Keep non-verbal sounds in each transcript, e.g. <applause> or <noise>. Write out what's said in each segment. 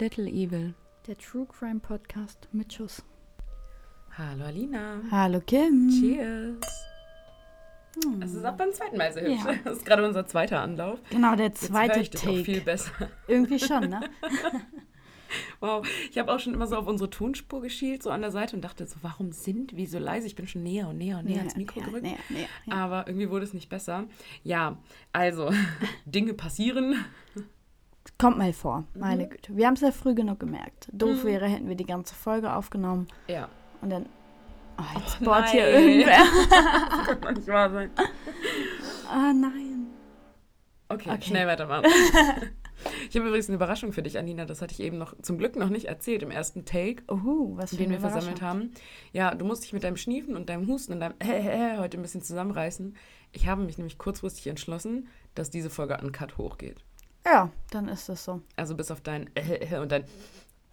Little Evil. Der True Crime Podcast mit Schuss. Hallo Alina. Hallo Kim. Cheers. Es ist auch beim zweiten Mal so hübsch. Ja. Das ist gerade unser zweiter Anlauf. Genau, der Jetzt höre zweite ich das auch viel Take. besser. Irgendwie schon, ne? <laughs> Wow. Ich habe auch schon immer so auf unsere Tonspur geschielt, so an der Seite und dachte so, warum sind wir so leise? Ich bin schon näher und näher und näher ans Mikro ja, gerückt. näher, näher, ja. Aber irgendwie wurde es nicht besser. Ja, also, <laughs> Dinge passieren. Kommt mal vor, Mhm. meine Güte. Wir haben es ja früh genug gemerkt. Doof wäre, hätten wir die ganze Folge aufgenommen Ja. und dann. Oh, jetzt Oh, bohrt hier irgendwer. <laughs> Das kann doch nicht wahr sein. Ah, nein. Okay, Okay. schnell weitermachen. <laughs> Ich habe übrigens eine Überraschung für dich, Alina. Das hatte ich eben noch zum Glück noch nicht erzählt im ersten Take, Uhu, was für den wir versammelt haben. Ja, du musst dich mit deinem Schniefen und deinem Husten und deinem <laughs> heute ein bisschen zusammenreißen. Ich habe mich nämlich kurzfristig entschlossen, dass diese Folge uncut hochgeht. Ja, dann ist es so. Also bis auf dein <laughs> und dein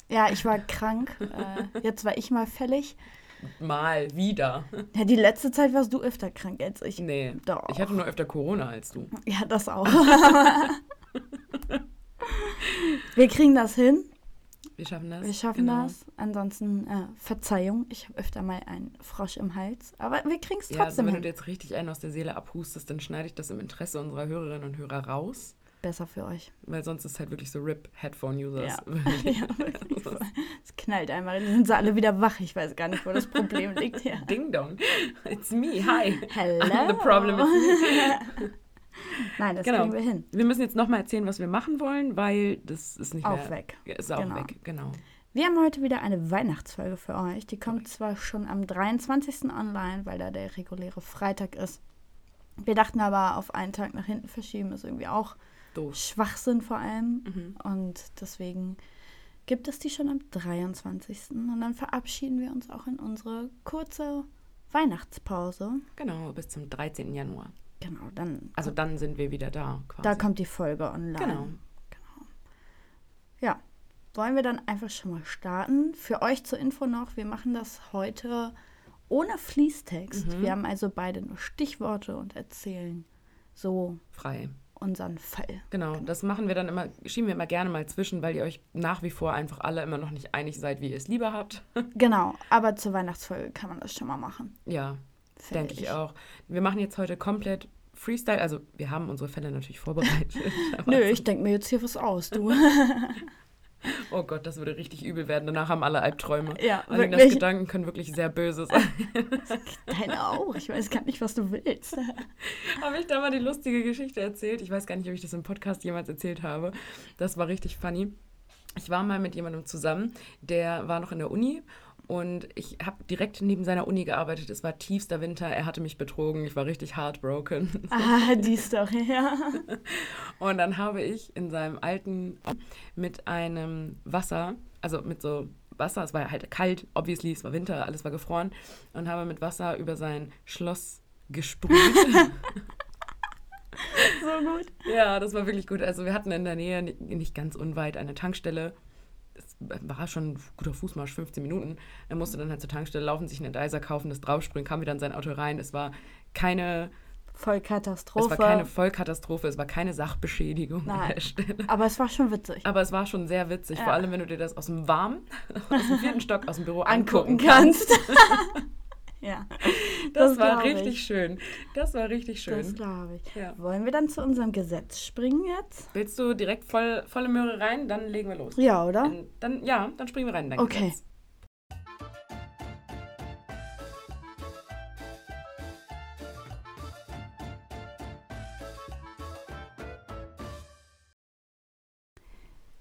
Ja, ich war krank. äh, jetzt war ich mal fällig. Mal wieder. Ja, die letzte Zeit warst du öfter krank als ich. Nee. Doch. Ich hatte nur öfter Corona als du. Ja, das auch. <laughs> Wir kriegen das hin. Wir schaffen das. Wir schaffen Genau. das. Ansonsten, äh, Verzeihung, ich habe öfter mal einen Frosch im Hals. Aber wir kriegen es Ja, also trotzdem wenn du dir hin. jetzt richtig einen aus der Seele abhustest, dann schneide ich das im Interesse unserer Hörerinnen und Hörer raus. Besser für euch. Weil sonst ist halt wirklich so RIP Headphone-Users. Ja. <laughs> <laughs> ja, wirklich voll. Es knallt einmal, dann sind sie alle wieder wach. Ich weiß gar nicht, wo das Problem <laughs> liegt. Ja. Ding dong. It's me. Hi. Hello. The problem is me. Nein, das Genau. kriegen wir hin. Wir müssen jetzt nochmal erzählen, was wir machen wollen, weil das ist nicht Auch mehr... weg. Ist auch Genau. weg, genau. Wir haben heute wieder eine Weihnachtsfolge für euch. Die kommt zwar schon am 23. online, weil da der reguläre Freitag ist. Wir dachten aber, auf einen Tag nach hinten verschieben ist irgendwie auch Doof. Schwachsinn vor allem. Mhm. Und deswegen gibt es die schon am 23. Und dann verabschieden wir uns auch in unsere kurze Weihnachtspause. Genau, bis zum 13. Januar. Genau, dann Also dann sind wir wieder da, quasi. da kommt die Folge online. Genau. Ja, wollen wir dann einfach schon mal starten? Für euch zur Info noch, wir machen das heute ohne Fließtext. Mhm. Wir haben also beide nur Stichworte und erzählen so Frei. Unseren Fall. Genau, das machen wir dann immer, schieben wir immer gerne mal zwischen, weil ihr euch nach wie vor einfach alle immer noch nicht einig seid, wie ihr es lieber habt. <laughs> Genau, aber zur Weihnachtsfolge kann man das schon mal machen. ja, denke ich auch. Wir machen jetzt heute komplett Freestyle, also wir haben unsere Fälle natürlich <laughs> vorbereitet. Nö, ich denke mir jetzt hier was aus, du. <laughs> Oh Gott, das würde richtig übel werden. Danach haben alle Albträume. ja, Alinas wirklich. Gedanken können wirklich sehr böse sein. Deine auch. Ich weiß gar nicht, was du willst. <laughs> habe ich da mal die lustige Geschichte erzählt? Ich weiß gar nicht, ob ich das im Podcast jemals erzählt habe. Das war richtig funny. Ich war mal mit jemandem zusammen, der war noch in der Uni und ich habe direkt neben seiner Uni gearbeitet. Es war tiefster Winter, er hatte mich betrogen, ich war richtig heartbroken. <laughs> Ah, die Story, ja. <laughs> Und dann habe ich in seinem alten mit einem Wasser, also mit so Wasser, es war halt kalt, obviously, es war Winter, alles war gefroren, und habe mit Wasser über sein Schloss gesprüht. <laughs> So gut. ja, das war wirklich gut. Also wir hatten in der Nähe, ni- nicht ganz unweit, eine Tankstelle. Es war schon ein guter Fußmarsch, 15 Minuten. Er musste dann halt zur Tankstelle laufen, sich einen Dicer kaufen, das draufspringen, kam wieder in sein Auto rein. Es war keine, Voll Katastrophe. es war keine Vollkatastrophe, es war keine Sachbeschädigung an Nein. der Stelle. aber es war schon witzig. Aber es war schon sehr witzig, Ja. vor allem wenn du dir das aus dem Warmen, <laughs> aus dem vierten Stock, aus dem Büro angucken angucken kannst. kannst. <laughs> ja, <laughs> Das, das war richtig ich. schön. Das war richtig schön. das glaube ich. Ja. Wollen wir dann zu unserem Gesetz springen jetzt? Willst du direkt voll, volle Möhre rein? Dann legen wir los. Ja, oder? Dann, dann, ja, dann springen wir rein. Okay. Gesetz.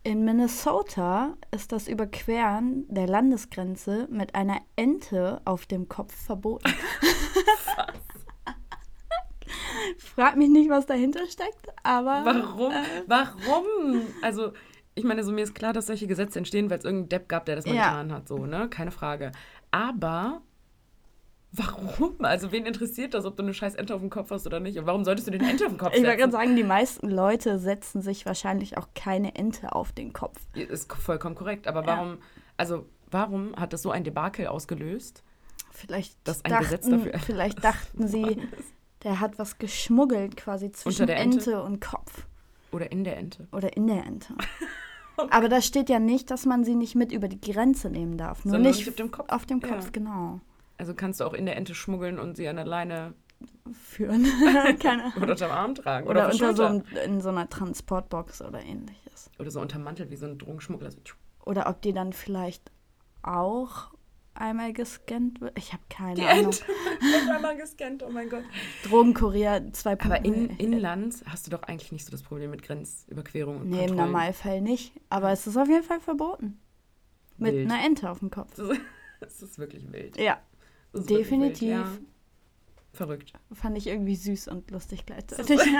In Minnesota ist das Überqueren der Landesgrenze mit einer Ente auf dem Kopf verboten. Frag mich nicht, was dahinter steckt, aber. Warum? Äh, Warum? Also, ich meine, so mir ist klar, dass solche Gesetze entstehen, weil es irgendeinen Depp gab, der das mal Ja. getan hat, so, ne? Keine Frage. Aber warum? Also, wen interessiert das, ob du eine scheiß Ente auf dem Kopf hast oder nicht? Und warum solltest du eine Ente auf den Kopf ich wollte setzen? gerade sagen, die meisten Leute setzen sich wahrscheinlich auch keine Ente auf den Kopf. Ist vollkommen korrekt. Aber Ja. warum, also, warum hat das so ein Debakel ausgelöst? Vielleicht, Dass ein dachten, Gesetz dafür vielleicht dachten sie, <laughs> der hat was geschmuggelt quasi zwischen Ente? Ente und Kopf. Oder in der Ente? Oder in der Ente. <laughs> Aber da steht ja nicht, dass man sie nicht mit über die Grenze nehmen darf. Nur Sondern nicht auf dem Kopf. Auf dem Kopf, Ja. genau. Also kannst du auch in der Ente schmuggeln und sie an der Leine Führen. <laughs> Keine <laughs> oder unterm Arm tragen. Oder, Oder, unter so einem, in so einer Transportbox oder ähnliches. oder so untermantelt wie so ein Drogenschmuggler. So, tschuh. Oder ob die dann vielleicht auch einmal gescannt wird. Ich habe keine Die Ahnung. Ente. Einmal gescannt, oh mein Gott. Drogenkurier 2.0. Aber in, inland hast du doch eigentlich nicht so das Problem mit Grenzüberquerung und Nee, im. Normalfall nicht. Aber es ist auf jeden Fall verboten. Mit Wild. einer Ente auf dem Kopf. <laughs> Das ist, wirklich wild. Ja, definitiv. Wild, ja. Verrückt. Fand ich irgendwie süß und lustig gleichzeitig. <laughs>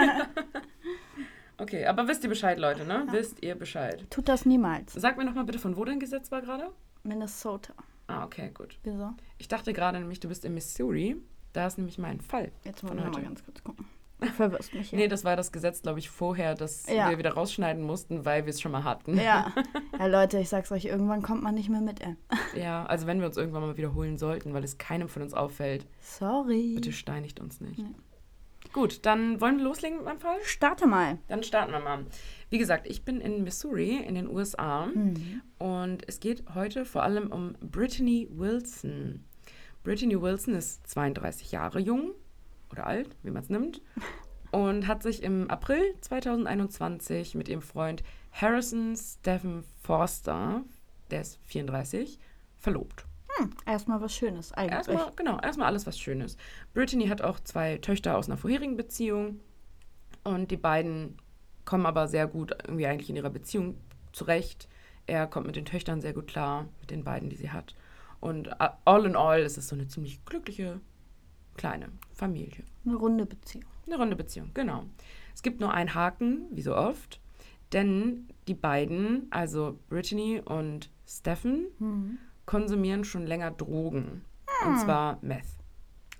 Okay, aber wisst ihr Bescheid, Leute, ne? Wisst ihr Bescheid. Tut das niemals. Sag mir noch mal bitte, von wo dein Gesetz war gerade? Minnesota. Ah, okay, gut. Wieso? Ich dachte gerade nämlich, du bist in Missouri. Da ist nämlich mein Fall. Jetzt ich noch mal heute. ganz kurz gucken. <laughs> Verwirrst mich hier. Nee, das war das Gesetz, glaube ich, vorher, das Ja. wir wieder rausschneiden mussten, weil wir es schon mal hatten. Ja. <laughs> ja, Leute, ich sag's euch, irgendwann kommt man nicht mehr mit, ey. <laughs> Ja, also wenn wir uns irgendwann mal wiederholen sollten, weil es keinem von uns auffällt, Sorry. bitte steinigt uns nicht. Nee. Gut, dann wollen wir loslegen mit meinem Fall? Starte mal. Dann starten wir mal. Wie gesagt, ich bin in Missouri in den USA Mhm. und es geht heute vor allem um Brittany Wilson. Brittany Wilson ist 32 Jahre jung oder alt, wie man es nimmt, und hat sich im April 2021 mit ihrem Freund Harrison Stephen Forster, der ist 34, verlobt. Erstmal was Schönes, eigentlich. Erstmal, genau, erstmal alles was Schönes. Brittany hat auch zwei Töchter aus einer vorherigen Beziehung und die beiden kommen aber sehr gut irgendwie eigentlich in ihrer Beziehung zurecht. Er kommt mit den Töchtern sehr gut klar, mit den beiden, die sie hat. Und a- all in all ist es so eine ziemlich glückliche kleine Familie. Eine runde Beziehung. Eine runde Beziehung, genau. Es gibt nur einen Haken, wie so oft, denn die beiden, also Brittany und Stephen, Mhm. konsumieren schon länger Drogen. Und zwar Meth.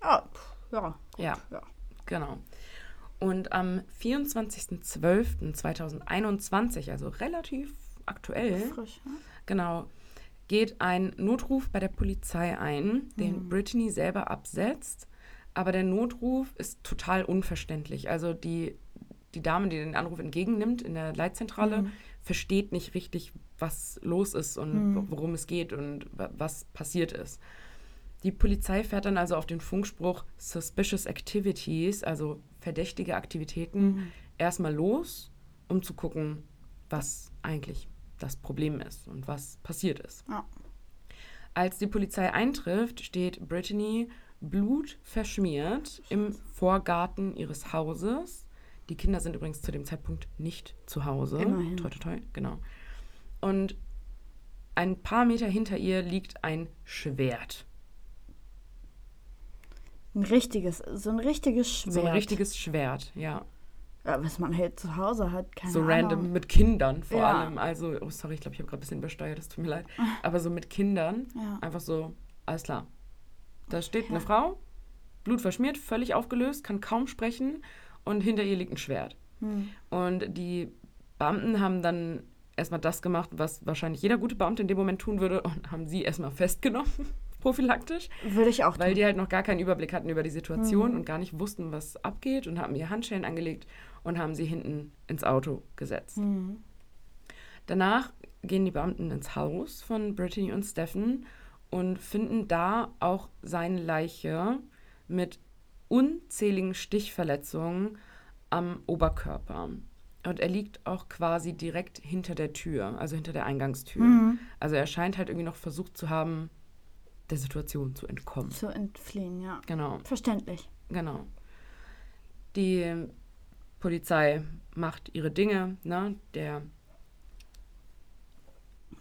Ah, pff, ja. Ja, ja. genau. Und am 24.12.2021, also relativ aktuell, Frisch. Ne? genau, geht ein Notruf bei der Polizei ein, den Mhm. Brittany selber absetzt. Aber der Notruf ist total unverständlich. Also die, die Dame, die den Anruf entgegennimmt in der Leitzentrale, Mhm. versteht nicht richtig, was los ist und Mhm. worum es geht und wa- was passiert ist. Die Polizei fährt dann also auf den Funkspruch Suspicious Activities, also verdächtige Aktivitäten, Mhm. erstmal los, um zu gucken, was eigentlich das Problem ist und was passiert ist. Ja. Als die Polizei eintrifft, steht Brittany blutverschmiert im Vorgarten ihres Hauses. Die Kinder sind übrigens zu dem Zeitpunkt nicht zu Hause. Immerhin. Toi, toi, toi, genau. Und ein paar Meter hinter ihr liegt ein Schwert. Ein richtiges, so ein richtiges Schwert. So ein richtiges Schwert, ja. Ja, was man halt zu Hause hat, keine so Ahnung. random mit Kindern vor Ja. allem. Also, oh sorry, ich glaube, ich habe gerade ein bisschen übersteuert, das tut mir leid. Aber so mit Kindern, Ja. einfach so, alles klar. Da steht Ja. eine Frau, Blut verschmiert, völlig aufgelöst, kann kaum sprechen und hinter ihr liegt ein Schwert. Hm. Und die Beamten haben dann erstmal das gemacht, was wahrscheinlich jeder gute Beamte in dem Moment tun würde und haben sie erstmal festgenommen, <laughs> prophylaktisch, Würde ich auch weil tun. die halt noch gar keinen Überblick hatten über die Situation Mhm. und gar nicht wussten, was abgeht und haben ihr Handschellen angelegt und haben sie hinten ins Auto gesetzt. Hm. Danach gehen die Beamten ins Haus von Brittany und Stephen und finden da auch seine Leiche mit unzähligen Stichverletzungen am Oberkörper. Und er liegt auch quasi direkt hinter der Tür, also hinter der Eingangstür. Mhm. Also er scheint halt irgendwie noch versucht zu haben, der Situation zu entkommen. Zu entfliehen, ja. Genau. Verständlich. Genau. Die Polizei macht ihre Dinge, ne? Der,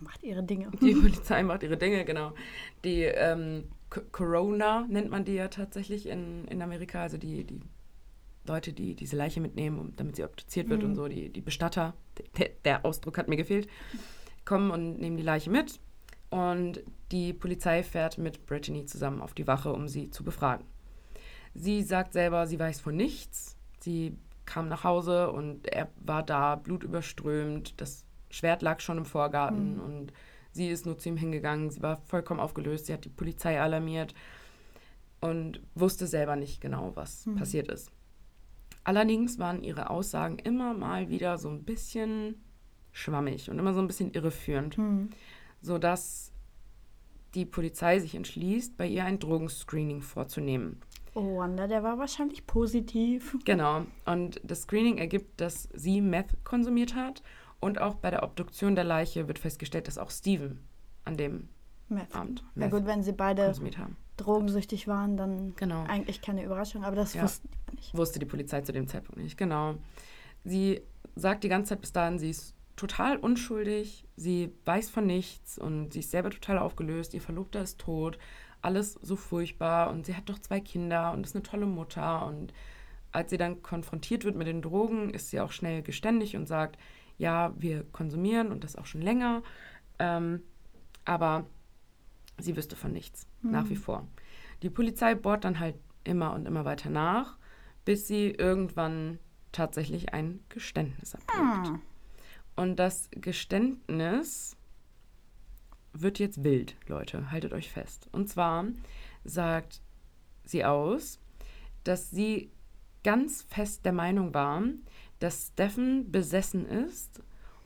Macht ihre Dinge. die Polizei macht ihre Dinge, genau. Die ähm, Co- Corona nennt man die ja tatsächlich in, in Amerika, also die, die Leute, die diese Leiche mitnehmen, um, damit sie obduziert wird Mhm. und so, die, die Bestatter, der, der Ausdruck hat mir gefehlt, kommen und nehmen die Leiche mit. Und die Polizei fährt mit Brittany zusammen auf die Wache, um sie zu befragen. Sie sagt selber, sie weiß von nichts. Sie kam nach Hause und er war da, blutüberströmt. Das Schwert lag schon im Vorgarten Mhm. und sie ist nur zu ihm hingegangen. Sie war vollkommen aufgelöst. Sie hat die Polizei alarmiert und wusste selber nicht genau, was Mhm. passiert ist. Allerdings waren ihre Aussagen immer mal wieder so ein bisschen schwammig und immer so ein bisschen irreführend, Hm. sodass die Polizei sich entschließt, bei ihr ein Drogenscreening vorzunehmen. Oh, Wanda, der war wahrscheinlich positiv. Genau. Und das Screening ergibt, dass sie Meth konsumiert hat. Und auch bei der Obduktion der Leiche wird festgestellt, dass auch Steven an dem Meth. Abend Meth gut, wenn sie beide drogensüchtig waren, dann Genau. eigentlich keine Überraschung, aber das Ja. wussten die nicht. Wusste die Polizei zu dem Zeitpunkt nicht. Genau. Sie sagt die ganze Zeit bis dahin, sie ist total unschuldig, sie weiß von nichts und sie ist selber total aufgelöst. Ihr Verlobter ist tot, alles so furchtbar und sie hat doch zwei Kinder und ist eine tolle Mutter. Und als sie dann konfrontiert wird mit den Drogen, ist sie auch schnell geständig und sagt, ja, wir konsumieren und das auch schon länger. Ähm, aber sie wüsste von nichts, nach wie vor. Die Polizei bohrt dann halt immer und immer weiter nach, bis sie irgendwann tatsächlich ein Geständnis ablegt. Ah. Und das Geständnis wird jetzt wild, Leute, haltet euch fest. Und zwar sagt sie aus, dass sie ganz fest der Meinung war, dass Steffen besessen ist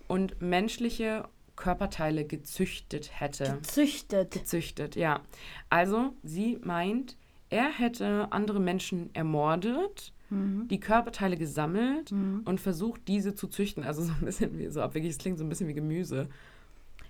und menschliche Körperteile gezüchtet hätte. Gezüchtet. Gezüchtet, ja. Also sie meint, er hätte andere Menschen ermordet, Mhm. die Körperteile gesammelt und versucht, diese zu züchten. Also so ein bisschen wie so abwegig, es klingt so ein bisschen wie Gemüse.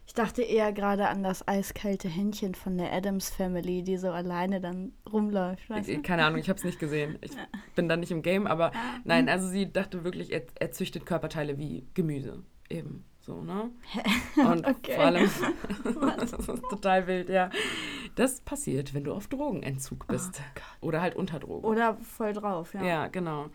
Ich dachte eher gerade an das eiskalte Händchen von der Adams Family, die so alleine dann rumläuft. Weißt du? Keine Ahnung, ich habe es nicht gesehen. Ich bin da nicht im Game, aber nein, also sie dachte wirklich, er, er züchtet Körperteile wie Gemüse. Eben so, ne? <laughs> Und Okay. vor allem, <laughs> <laughs> das ist total wild, ja. Das passiert, wenn du auf Drogenentzug bist. Oder halt unter Drogen. Oder voll drauf, ja. Ja, genau.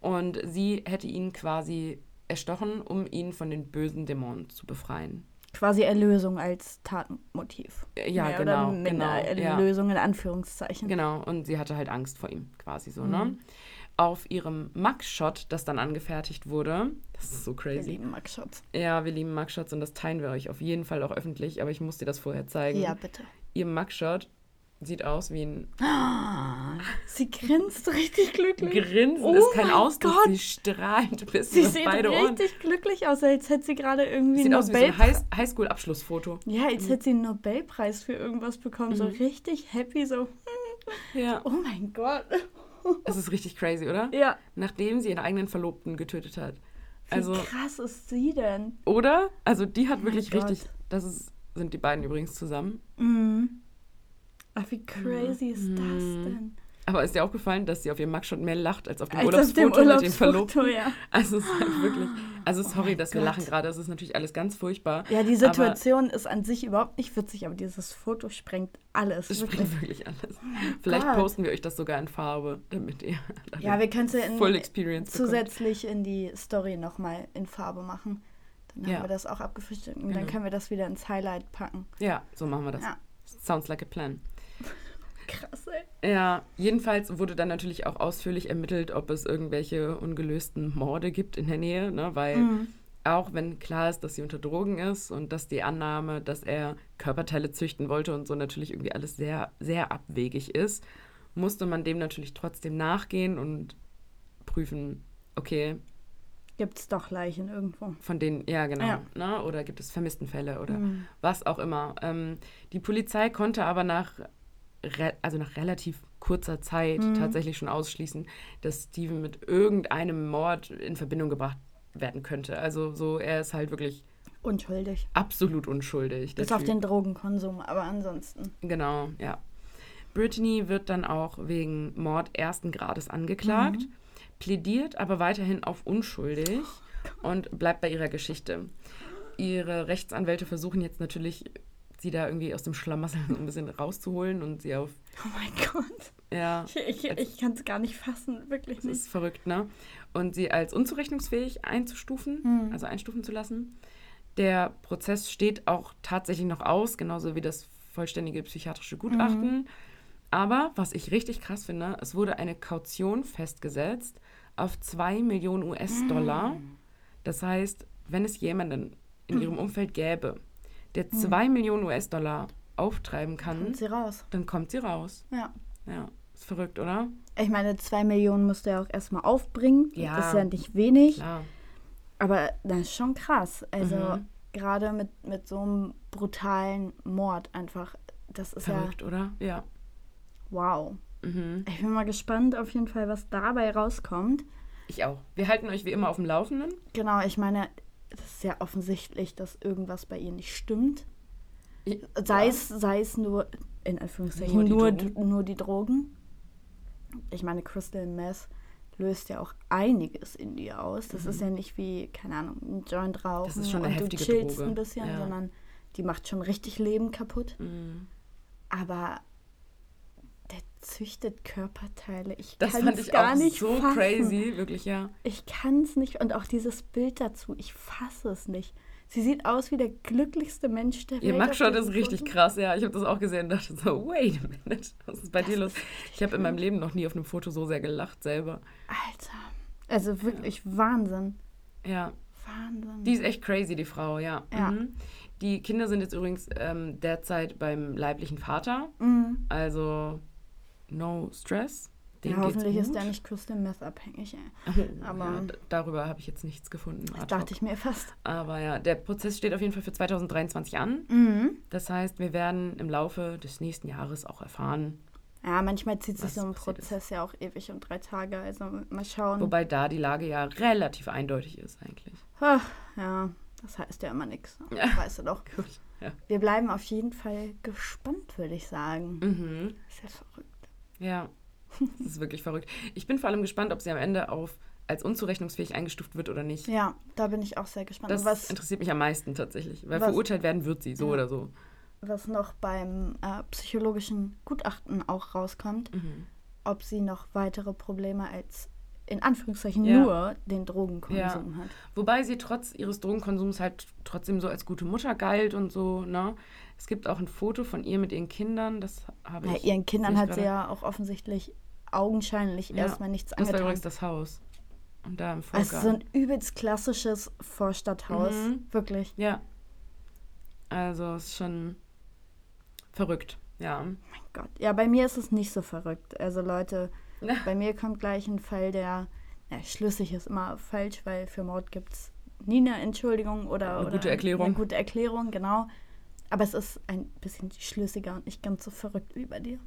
Und sie hätte ihn quasi erstochen, um ihn von den bösen Dämonen zu befreien. Quasi Erlösung als Tatmotiv. Äh, Ja, Mehr genau. Oder genau, ja. Erlösung in Anführungszeichen. Genau, und sie hatte halt Angst vor ihm, quasi so, Mhm. ne? Auf ihrem Mugshot, das dann angefertigt wurde, das ist so Wir crazy. lieben Mugshotts. Ja, wir lieben Mugshots und das teilen wir euch auf jeden Fall auch öffentlich, aber ich muss dir das vorher zeigen. Ja, bitte. Ihr Mugshot sieht aus wie ein Sie grinst richtig glücklich. Grinsen, Oh ist kein Ausdruck, Gott. sie strahlt bis Sie sieht beide Ohren. richtig glücklich aus, als hätte sie gerade irgendwie Sieht einen aus wie so ein Nobelpreis. High- Highschool-Abschlussfoto. ja, als hätte sie einen Nobelpreis für irgendwas bekommen. So richtig happy, so, Ja. oh mein Gott. Es ist richtig crazy, oder? Ja. Nachdem sie ihren eigenen Verlobten getötet hat. Wie Also, krass ist sie denn? oder? Also, die hat Oh wirklich richtig. Das ist, sind die beiden übrigens zusammen. Mhm. Ach, wie crazy ist das Mhm. denn? Aber ist dir aufgefallen, dass sie auf ihrem Mugshot mehr lacht als auf dem Als auf dem Urlaubsfoto mit dem Verlobten? Urlaubsfoto, ja. <laughs> Also, es ist halt wirklich. Also, sorry, Oh dass wir Gott. lachen gerade. Es ist natürlich alles ganz furchtbar. Ja, die Situation ist an sich überhaupt nicht witzig, aber dieses Foto sprengt alles. Es wirklich. springt wirklich alles. Vielleicht Gott. posten wir euch das sogar in Farbe, damit ihr Ja, wir können es ja in, Experience bekommt. zusätzlich in die Story nochmal in Farbe machen. Dann Ja. haben wir das auch abgefrühstückt und Genau. dann können wir das wieder ins Highlight packen. Ja, so machen wir das. Ja. Sounds like a plan. Krass, ey. Ja, jedenfalls wurde dann natürlich auch ausführlich ermittelt, ob es irgendwelche ungelösten Morde gibt in der Nähe, ne? weil Mhm. auch wenn klar ist, dass sie unter Drogen ist und dass die Annahme, dass er Körperteile züchten wollte und so natürlich irgendwie alles sehr, sehr abwegig ist, musste man dem natürlich trotzdem nachgehen und prüfen, okay, Gibt es doch Leichen irgendwo. von denen, ja genau, Ja. Ne? oder gibt es Vermisstenfälle oder Mhm. was auch immer. Ähm, die Polizei konnte aber nach, also nach relativ kurzer Zeit Mhm. tatsächlich schon ausschließen, dass Steven mit irgendeinem Mord in Verbindung gebracht werden könnte. Also so, er ist halt wirklich Unschuldig. absolut unschuldig. Bis auf den Drogenkonsum, aber ansonsten. Genau, ja. Brittany wird dann auch wegen Mord ersten Grades angeklagt, Mhm. plädiert aber weiterhin auf unschuldig Oh und bleibt bei ihrer Geschichte. Ihre Rechtsanwälte versuchen jetzt natürlich, sie da irgendwie aus dem Schlamassel <laughs> so ein bisschen rauszuholen und sie auf, Oh mein Gott. ja, Ich, ich, ich kann es gar nicht fassen, wirklich das nicht. ist verrückt, ne? Und sie als unzurechnungsfähig einzustufen, Mhm. also einstufen zu lassen. Der Prozess steht auch tatsächlich noch aus, genauso wie das vollständige psychiatrische Gutachten. Aber was ich richtig krass finde, es wurde eine Kaution festgesetzt auf 2 Millionen US-Dollar. Das heißt, wenn es jemanden in ihrem Umfeld gäbe, der 2 Millionen US-Dollar auftreiben kann, Kommt sie raus. dann kommt sie raus. Ja. Ja, ist verrückt, oder? Ich meine, zwei Millionen musst du ja auch erstmal aufbringen. Ja. Das ist ja nicht wenig. Klar. Aber das ist schon krass. Also Mhm. gerade mit, mit so einem brutalen Mord einfach. Das ist Verrückt, oder? Ja. ja wow. Mhm. Ich bin mal gespannt auf jeden Fall, was dabei rauskommt. Ich auch. Wir halten euch wie immer auf dem Laufenden. Genau, ich meine, es ist ja offensichtlich, dass irgendwas bei ihr nicht stimmt. Sei, Ja. es, sei es nur, in Anführungszeichen, Nur die nur, Drogen. nur die Drogen. Ich meine, Crystal Meth löst ja auch einiges in dir aus. Das ist ja nicht wie, keine Ahnung, ein Joint rauchen Mhm. Das ist schon eine und du chillst Droge. ein bisschen, Ja. sondern die macht schon richtig Leben kaputt. Mhm. Aber züchtet Körperteile. Ich Das fand ich gar auch nicht so fassen. crazy, wirklich, ja. Ich kann es nicht. Und auch dieses Bild dazu, ich fasse es nicht. Sie sieht aus wie der glücklichste Mensch der Ihr Welt. auf Mugshot ist richtig Foto. krass, ja. Ich habe das auch gesehen und dachte so, wait a minute, was ist bei Das dir los? Ich habe in meinem. Leben noch nie auf einem Foto so sehr gelacht selber. Alter. Also wirklich Wahnsinn. Ja, Wahnsinn. die ist echt crazy, die Frau, ja. Ja. Mhm. Die Kinder sind jetzt übrigens ähm, derzeit beim leiblichen Vater, Mhm. also no stress. Ja, hoffentlich ist der nicht Crystal Meth abhängig. Ey. Oh, aber- ja, darüber habe ich jetzt nichts gefunden. Das dachte ich mir fast. Aber ja, der Prozess steht auf jeden Fall für 2023 an. Mhm. Das heißt, wir werden im Laufe des nächsten Jahres auch erfahren, Ja, manchmal zieht sich so ein passiert ist. Prozess ja auch ewig und drei Tage. Also mal schauen. wobei da die Lage ja relativ eindeutig ist eigentlich. Ach, ja, das heißt ja immer nichts. Ja. Weißt du doch. Gut. <laughs> Ja. Wir bleiben auf jeden Fall gespannt, würde ich sagen. Mhm. Das ist ja verrückt. Ja, das ist wirklich verrückt. Ich bin vor allem gespannt, ob sie am Ende auf als unzurechnungsfähig eingestuft wird oder nicht. Ja, da bin ich auch sehr gespannt. Das was, interessiert mich am meisten tatsächlich, weil was- verurteilt werden wird sie, so Ja. oder so. was noch beim äh, psychologischen Gutachten auch rauskommt, Mhm. ob sie noch weitere Probleme als in Anführungszeichen Ja. nur den Drogenkonsum hat. Wobei sie trotz ihres Drogenkonsums halt trotzdem so als gute Mutter galt und so, ne? Es gibt auch ein Foto von ihr mit ihren Kindern, das habe Ja, ich. ihren Kindern hat sie ja auch offensichtlich augenscheinlich Ja, erstmal nichts Das war angetan. übrigens das Haus. Und da im Es ist so Vorgarten. ein übelst klassisches Vorstadthaus. Mhm. Wirklich. Ja. Also es ist schon verrückt, ja. Mein Gott. Ja, bei mir ist es nicht so verrückt. Also Leute, Ja. <laughs> bei mir kommt gleich ein Fall, der ja, schlüssig ist immer falsch, weil für Mord gibt es nie eine Entschuldigung oder, Eine oder gute Erklärung. Eine gute Erklärung, genau. Aber es ist ein bisschen schlüssiger und nicht ganz so verrückt wie bei dir.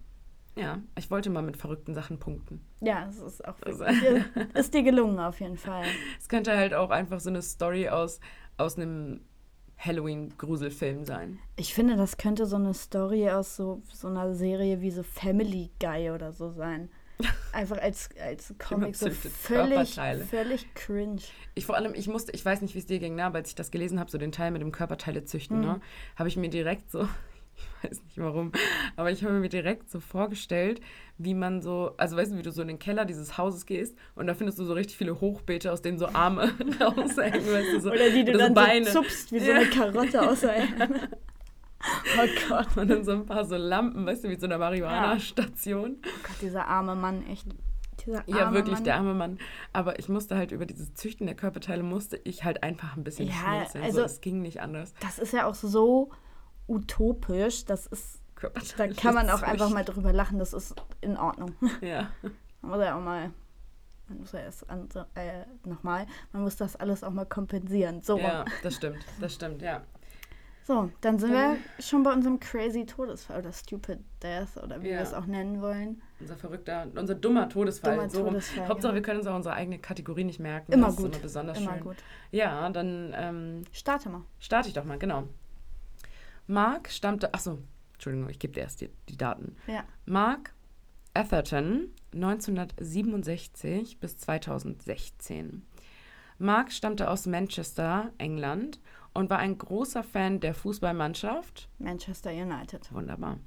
Ja, ich wollte mal mit verrückten Sachen punkten. Ja, es ist auch Das- wirklich, <laughs> ist dir gelungen auf jeden Fall. Es könnte halt auch einfach so eine Story aus, aus einem Halloween-Gruselfilm sein. Ich finde, das könnte so eine Story aus so, so einer Serie wie so Family Guy oder so sein. Einfach als, als Comic so völlig, völlig cringe. Ich vor allem, ich musste, ich weiß nicht, wie es dir ging, ne, aber als ich das gelesen habe, so den Teil mit dem Körperteile züchten, Mhm. ne, habe ich mir direkt so, <laughs> ich weiß nicht warum, aber ich habe mir direkt so vorgestellt, wie man so, also weißt du, wie du so in den Keller dieses Hauses gehst und da findest du so richtig viele Hochbeete, aus denen so Arme <laughs> raushängen, weißt du, so, Oder die du dann so Beine. so zupfst wie so Ja. eine Karotte aus <laughs> der Oh Gott. und dann so ein paar so Lampen, weißt du, wie so eine Marihuana-Station. Oh Gott, dieser arme Mann, echt. Dieser arme Ja, wirklich, Mann. der arme Mann. Aber ich musste halt über dieses Züchten der Körperteile, musste ich halt einfach ein bisschen Ja, schmunzeln. also- so, es ging nicht anders. Das ist ja auch so utopisch. Das ist, da Körperteile kann man auch einfach züchten. mal drüber lachen. Das ist in Ordnung. <laughs> Ja. Man muss ja auch mal, man muss ja erst an, äh, nochmal, man muss das alles auch mal kompensieren. So, ja, das stimmt, das stimmt, ja. So dann sind wir schon bei unserem crazy Todesfall oder stupid death oder wie Ja. wir es auch nennen wollen. Unser verrückter, unser dummer Todesfall. Dummer so rum. Todesfall, Hauptsache, ja. wir können uns auch unsere eigene Kategorie nicht merken. Immer das gut. Ist immer besonders Immer schön. gut. Ja, dann ähm, Starte mal. starte ich doch mal, genau. Mark stammte, achso, Entschuldigung, ich gebe dir erst die, die Daten. Ja. Mark Atherton, 1967 bis 2016. Mark stammte aus Manchester, England und war ein großer Fan der Fußballmannschaft. Manchester United. Wunderbar.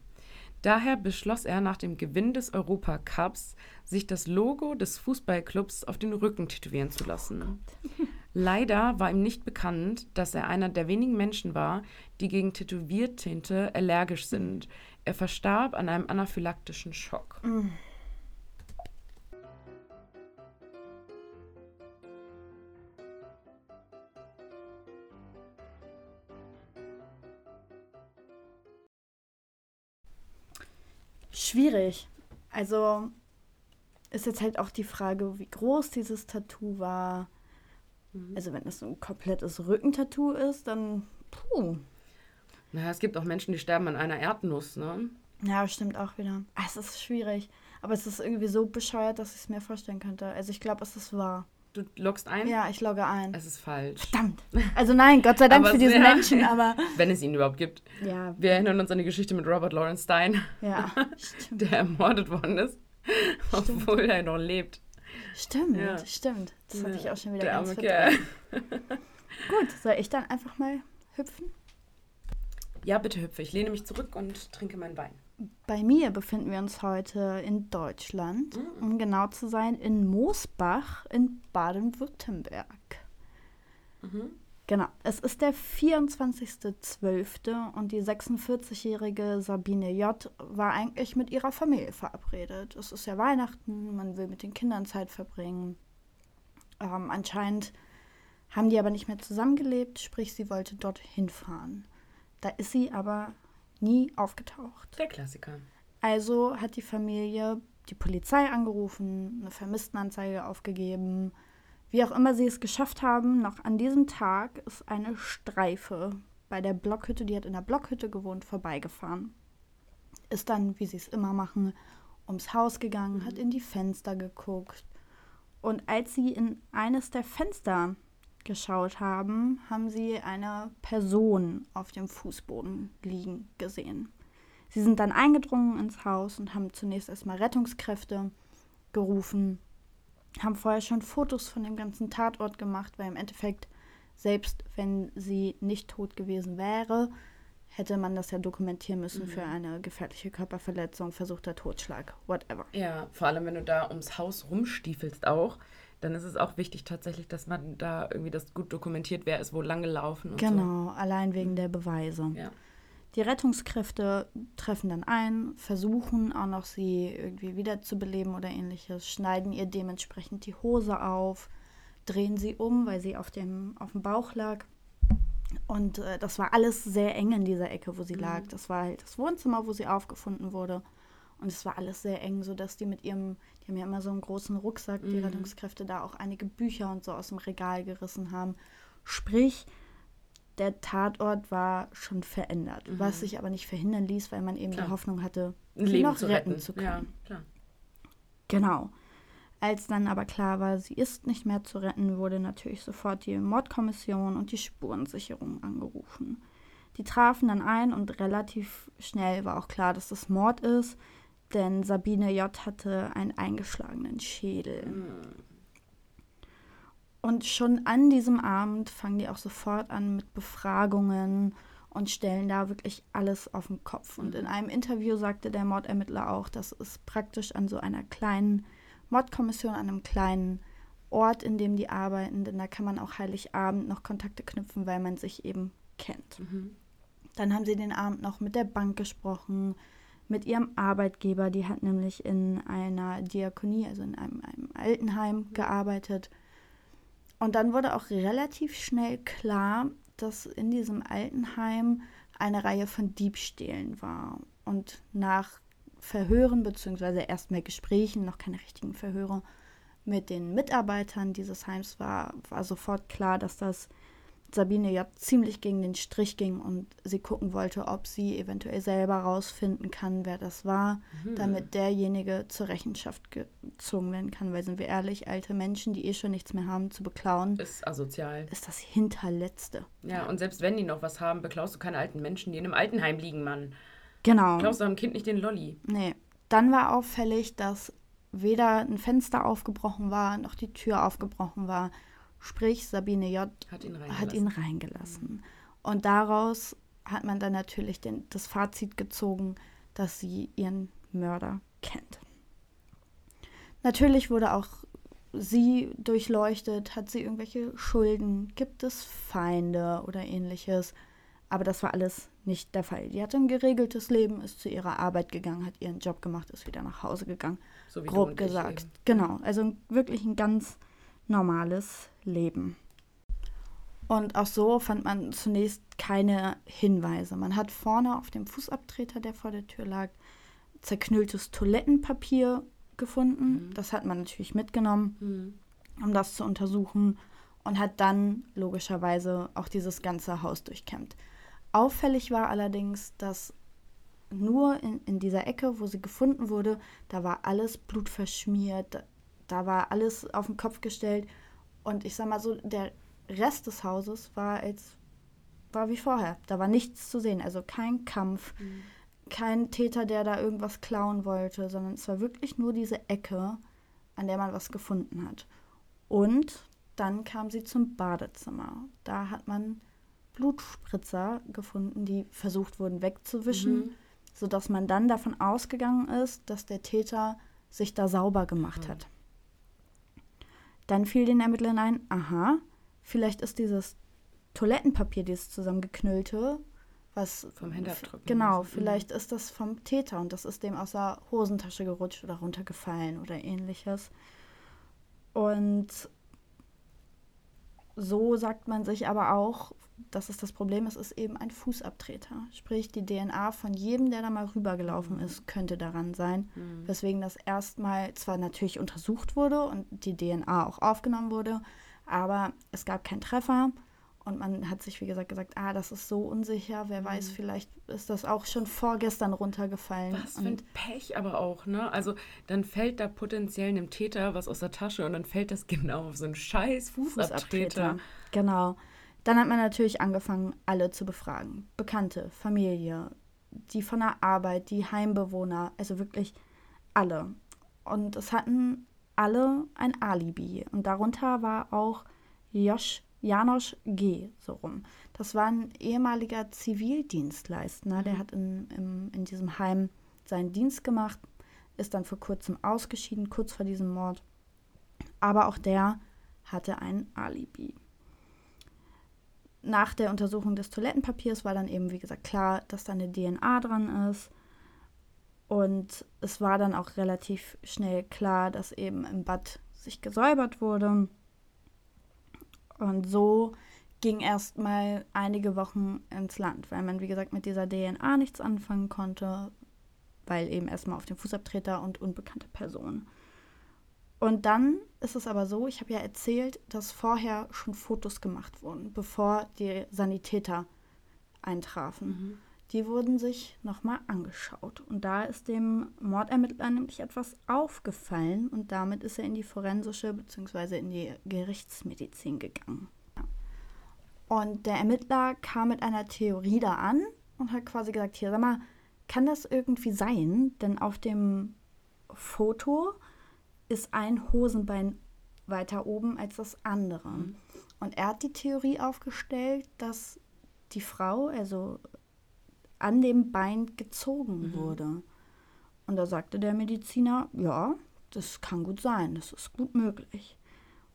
Daher beschloss er nach dem Gewinn des Europacups, sich das Logo des Fußballclubs auf den Rücken tätowieren zu lassen. <laughs> Leider war ihm nicht bekannt, dass er einer der wenigen Menschen war, die gegen Tätowiertinte allergisch sind. Er verstarb an einem anaphylaktischen Schock. Schwierig. Also ist jetzt halt auch die Frage, wie groß dieses Tattoo war. Mhm. Also wenn das so ein komplettes Rückentattoo ist, dann puh. Naja, es gibt auch Menschen, die sterben an einer Erdnuss, ne? Ja, stimmt auch wieder. Ah, Es ist schwierig. Aber es ist irgendwie so bescheuert, dass ich es mir vorstellen könnte. Also ich glaube, es ist wahr. Du loggst ein? Ja, ich logge ein. Es ist falsch. Verdammt. Also nein, Gott sei Dank für diese sehr- Menschen, aber <laughs> Wenn es ihn überhaupt gibt. ja, Wir erinnern uns an die Geschichte mit Robert Lawrence Stein, ja, <laughs> stimmt. der ermordet worden ist, obwohl er noch lebt. Stimmt, Ja. stimmt. Das hatte ich auch schon wieder Der ganz arme. Kerl. <laughs> Gut, soll ich dann einfach mal hüpfen? Ja, bitte hüpfe. Ich lehne mich zurück und trinke meinen Wein. Bei mir befinden wir uns heute in Deutschland, Mhm. um genau zu sein, in Moosbach in Baden-Württemberg. Mhm. Genau, es ist der 24.12. und die 46-jährige Sabine J. war eigentlich mit ihrer Familie verabredet. Es ist ja Weihnachten, man will mit den Kindern Zeit verbringen. Ähm, anscheinend haben die aber nicht mehr zusammengelebt, sprich sie wollte dort hinfahren. Da ist sie aber nie aufgetaucht. Der Klassiker. Also hat die Familie die Polizei angerufen, eine Vermisstenanzeige aufgegeben. Wie auch immer sie es geschafft haben, noch an diesem Tag ist eine Streife bei der Blockhütte, die hat in der Blockhütte gewohnt, vorbeigefahren. Ist dann, wie sie es immer machen, ums Haus gegangen, hat in die Fenster geguckt. Und als sie in eines der Fenster geschaut haben, haben sie eine Person auf dem Fußboden liegen gesehen. Sie sind dann eingedrungen ins Haus und haben zunächst erstmal Rettungskräfte gerufen, haben vorher schon Fotos von dem ganzen Tatort gemacht, weil im Endeffekt, selbst wenn sie nicht tot gewesen wäre, hätte man das ja dokumentieren müssen für eine gefährliche Körperverletzung, versuchter Totschlag, whatever. Ja, vor allem, wenn du da ums Haus rumstiefelst auch, dann ist es auch wichtig tatsächlich, dass man da irgendwie das gut dokumentiert, wer ist wo lang gelaufen und Genau, allein wegen der Beweise. so. Ja. Die Rettungskräfte treffen dann ein, versuchen auch noch sie irgendwie wiederzubeleben oder ähnliches, schneiden ihr dementsprechend die Hose auf, drehen sie um, weil sie auf dem, auf dem Bauch lag. Und äh, das war alles sehr eng in dieser Ecke, wo sie lag. Das war halt das Wohnzimmer, wo sie aufgefunden wurde. Und es war alles sehr eng, sodass die mit ihrem, die haben ja immer so einen großen Rucksack, die Mhm. Rettungskräfte da auch einige Bücher und so aus dem Regal gerissen haben. Sprich, der Tatort war schon verändert, Mhm. was sich aber nicht verhindern ließ, weil man eben Klar. die Hoffnung hatte, sie Leben noch zu retten, retten. zu können. Ja, klar. Genau. Als dann aber klar war, sie ist nicht mehr zu retten, wurde natürlich sofort die Mordkommission und die Spurensicherung angerufen. Die trafen dann ein und relativ schnell war auch klar, dass das Mord ist, denn Sabine J. hatte einen eingeschlagenen Schädel. Und schon an diesem Abend fangen die auch sofort an mit Befragungen und stellen da wirklich alles auf den Kopf. Und in einem Interview sagte der Mordermittler auch, dass es praktisch an so einer kleinen Mordkommission, an einem kleinen Ort, in dem die arbeiten, denn da kann man auch Heiligabend noch Kontakte knüpfen, weil man sich eben kennt. Mhm. Dann haben sie den Abend noch mit der Bank gesprochen, mit ihrem Arbeitgeber. Die hat nämlich in einer Diakonie, also in einem, einem Altenheim gearbeitet. Und dann wurde auch relativ schnell klar, dass in diesem Altenheim eine Reihe von Diebstählen war. Und nach Verhören, beziehungsweise erstmal Gesprächen, noch keine richtigen Verhöre, mit den Mitarbeitern dieses Heims war, war sofort klar, dass das Sabine ja ziemlich gegen den Strich ging und sie gucken wollte, ob sie eventuell selber rausfinden kann, wer das war, Mhm. damit derjenige zur Rechenschaft gezogen werden kann. Weil, sind wir ehrlich, alte Menschen, die eh schon nichts mehr haben zu beklauen, Ist asozial. ist das Hinterletzte. Ja, und selbst wenn die noch was haben, beklaust du keine alten Menschen, die in einem Altenheim liegen, Mann. Genau. Klaust du einem Kind nicht den Lolli. Nee. Dann war auffällig, dass weder ein Fenster aufgebrochen war, noch die Tür aufgebrochen war. Sprich, Sabine J. Hat ihn reingelassen. hat ihn reingelassen. Und daraus hat man dann natürlich den, das Fazit gezogen, dass sie ihren Mörder kennt. Natürlich wurde auch sie durchleuchtet, hat sie irgendwelche Schulden, gibt es Feinde oder ähnliches. Aber das war alles nicht der Fall. Die hatte ein geregeltes Leben, ist zu ihrer Arbeit gegangen, hat ihren Job gemacht, ist wieder nach Hause gegangen. so wie grob gesagt. Genau, also wirklich ein ganz normales Leben. Und auch so fand man zunächst keine Hinweise. Man hat vorne auf dem Fußabtreter, der vor der Tür lag, zerknülltes Toilettenpapier gefunden. Mhm. Das hat man natürlich mitgenommen, Mhm. um das zu untersuchen. und hat dann logischerweise auch dieses ganze Haus durchkämmt. Auffällig war allerdings, dass nur in, in dieser Ecke, wo sie gefunden wurde, da war alles blutverschmiert, da war alles auf den Kopf gestellt. Und ich sag mal so, der Rest des Hauses war als war wie vorher. Da war nichts zu sehen. Also kein Kampf, mhm. kein Täter, der da irgendwas klauen wollte, sondern es war wirklich nur diese Ecke, an der man was gefunden hat. Und dann kam sie zum Badezimmer. Da hat man Blutspritzer gefunden, die versucht wurden wegzuwischen, mhm. sodass man dann davon ausgegangen ist, dass der Täter sich da sauber gemacht mhm. hat. Dann fiel den Ermittlern ein, aha, vielleicht ist dieses Toilettenpapier, dieses zusammengeknüllte, was vom Händedruck. Genau, mhm. vielleicht ist das vom Täter und das ist dem aus der Hosentasche gerutscht oder runtergefallen oder ähnliches. Und so sagt man sich aber auch, dass es das Problem ist, ist eben ein Fußabtreter. Sprich, die DNA von jedem, der da mal rübergelaufen mhm. ist, könnte daran sein. Mhm. Weswegen das erstmal zwar natürlich untersucht wurde und die DNA auch aufgenommen wurde, aber es gab keinen Treffer. Und man hat sich, wie gesagt, gesagt, ah, das ist so unsicher, wer mhm. weiß, vielleicht ist das auch schon vorgestern runtergefallen. Was für ein Pech aber auch, ne? Also dann fällt da potenziell einem Täter was aus der Tasche und dann fällt das <laughs> genau auf so einen scheiß Fußabtreter. Fußabtreter. Genau. Dann hat man natürlich angefangen, alle zu befragen. Bekannte, Familie, die von der Arbeit, die Heimbewohner, also wirklich alle. Und es hatten alle ein Alibi. Und darunter war auch Josh Janosch G. so rum. Das war ein ehemaliger Zivildienstleister. Der mhm. hat in, in, in diesem Heim seinen Dienst gemacht, ist dann vor kurzem ausgeschieden, kurz vor diesem Mord. Aber auch der hatte ein Alibi. Nach der Untersuchung des Toilettenpapiers war dann eben, wie gesagt, klar, dass da eine DNA dran ist. Und es war dann auch relativ schnell klar, dass eben im Bad sich gesäubert wurde. Und so ging erstmal einige Wochen ins Land, weil man, wie gesagt, mit dieser DNA nichts anfangen konnte, weil eben erstmal auf den Fußabtreter und unbekannte Personen. Und dann ist es aber so, ich habe ja erzählt, dass vorher schon Fotos gemacht wurden, bevor die Sanitäter eintrafen. Mhm. Die wurden sich nochmal angeschaut. Und da ist dem Mordermittler nämlich etwas aufgefallen und damit ist er in die forensische bzw. in die Gerichtsmedizin gegangen. Und der Ermittler kam mit einer Theorie da an und hat quasi gesagt, hier, sag mal, kann das irgendwie sein? Denn auf dem Foto ist ein Hosenbein weiter oben als das andere. Mhm. Und er hat die Theorie aufgestellt, dass die Frau, also an dem Bein gezogen mhm. wurde. Und da sagte der Mediziner, ja, das kann gut sein, das ist gut möglich.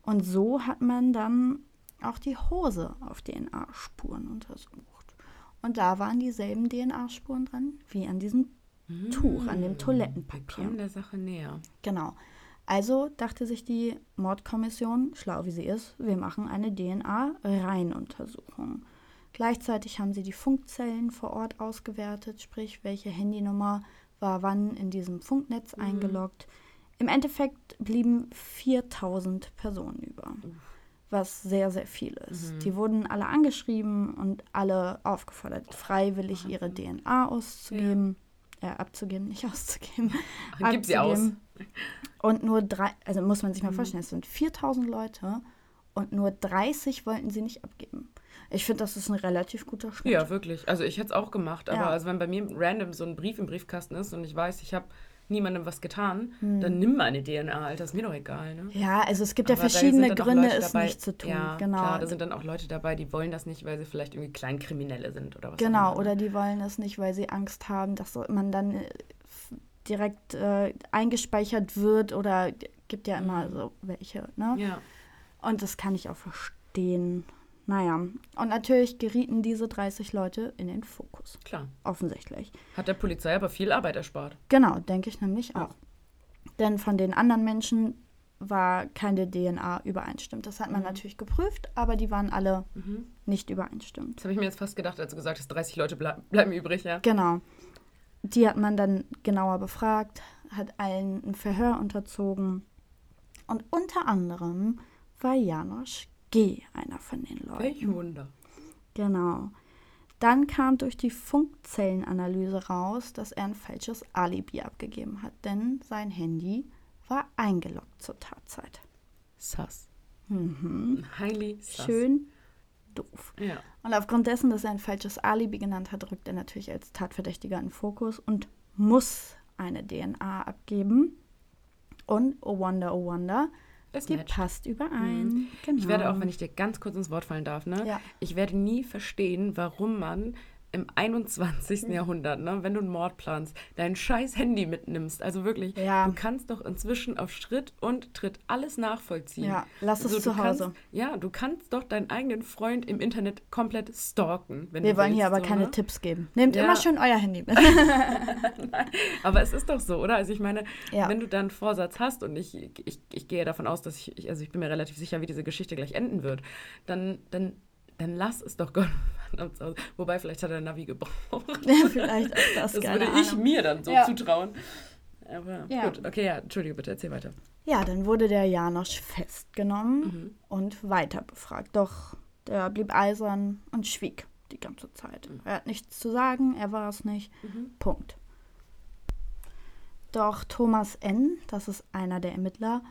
Und so hat man dann auch die Hose auf DNA-Spuren untersucht. Und da waren dieselben DNA-Spuren dran wie an diesem mhm. Tuch, an dem Toilettenpapier. Wir der Sache näher. Genau. Also dachte sich die Mordkommission, schlau wie sie ist, wir machen eine DNA-Reihenuntersuchung. Gleichzeitig haben sie die Funkzellen vor Ort ausgewertet, sprich, welche Handynummer war wann in diesem Funknetz mhm. eingeloggt. Im Endeffekt blieben 4000 Personen über, was sehr, sehr viel ist. Mhm. Die wurden alle angeschrieben und alle aufgefordert, freiwillig ihre DNA auszugeben. Ja. Äh, abzugeben, nicht <laughs> auszugeben. Gib sie aus. Und nur drei, also muss man sich mal mhm. vorstellen, es sind 4000 Leute und nur 30 wollten sie nicht abgeben. Ich finde, das ist ein relativ guter Schnitt. Ja, wirklich. Also ich hätte es auch gemacht, aber ja. also wenn bei mir random so ein Brief im Briefkasten ist und ich weiß, ich habe niemandem was getan, hm. dann nimm meine DNA, Alter, ist mir doch egal. Ne? Ja, also es gibt aber ja verschiedene Gründe, es dabei, nicht zu tun. Ja, genau. Klar, da sind dann auch Leute dabei, die wollen das nicht, weil sie vielleicht irgendwie Kleinkriminelle sind oder was. Genau, ne? oder die wollen es nicht, weil sie Angst haben, dass man dann äh, direkt äh, eingespeichert wird oder gibt ja immer so welche. Ne? Ja. Und das kann ich auch verstehen. Naja, und natürlich gerieten diese 30 Leute in den Fokus. Klar. Offensichtlich. Hat der Polizei aber viel Arbeit erspart. Genau, denke ich nämlich auch. Denn von den anderen Menschen war keine DNA übereinstimmt. Das hat man mhm. natürlich geprüft, aber die waren alle mhm. nicht übereinstimmt. Das habe ich mir jetzt fast gedacht, als du gesagt hast, 30 Leute ble bleiben übrig, ja. Genau. Die hat man dann genauer befragt, hat allen ein Verhör unterzogen. Und unter anderem war Janosch G einer von den Leuten. Welch Wunder. Genau. Dann kam durch die Funkzellenanalyse raus, dass er ein falsches Alibi abgegeben hat, denn sein Handy war eingeloggt zur Tatzeit. Sass. Mhm. Highly sus. Schön doof. Ja. Und aufgrund dessen, dass er ein falsches Alibi genannt hat, rückt er natürlich als Tatverdächtiger in den Fokus und muss eine DNA abgeben. Und oh wonder, oh wonder, Es die matcht. passt überein. Genau. Ich werde auch, wenn ich dir ganz kurz ins Wort fallen darf, ne? Ja. Ich werde nie verstehen, warum man im 21. Hm. Jahrhundert, ne, wenn du einen Mord planst, dein scheiß Handy mitnimmst. Also wirklich, Ja. du kannst doch inzwischen auf Schritt und Tritt alles nachvollziehen. Ja, lass es Also zu du kannst, Hause. Ja, du kannst doch deinen eigenen Freund im Internet komplett stalken. Wenn Wir wollen willst, hier aber so, keine ne? Tipps geben. Nehmt Ja. immer schön euer Handy mit. <laughs> <laughs> Aber es ist doch so, oder? Also ich meine, Ja. wenn du da einen Vorsatz hast und ich, ich, ich gehe davon aus, dass ich, ich, also ich bin mir relativ sicher, wie diese Geschichte gleich enden wird, dann, dann, dann lass es doch Gott <laughs> verdammt aus. Wobei, vielleicht hat er ein Navi gebraucht. <laughs> Vielleicht ist das, Das keine würde ich Ahnung. mir dann so Ja. zutrauen. Aber Ja. gut, okay, ja, entschuldige bitte, erzähl weiter. Ja, dann wurde der Janosch festgenommen Mhm. und weiter befragt. Doch der blieb eisern und schwieg die ganze Zeit. Mhm. Er hat nichts zu sagen, er war es nicht. Punkt. Doch Thomas N., das ist einer der Ermittler,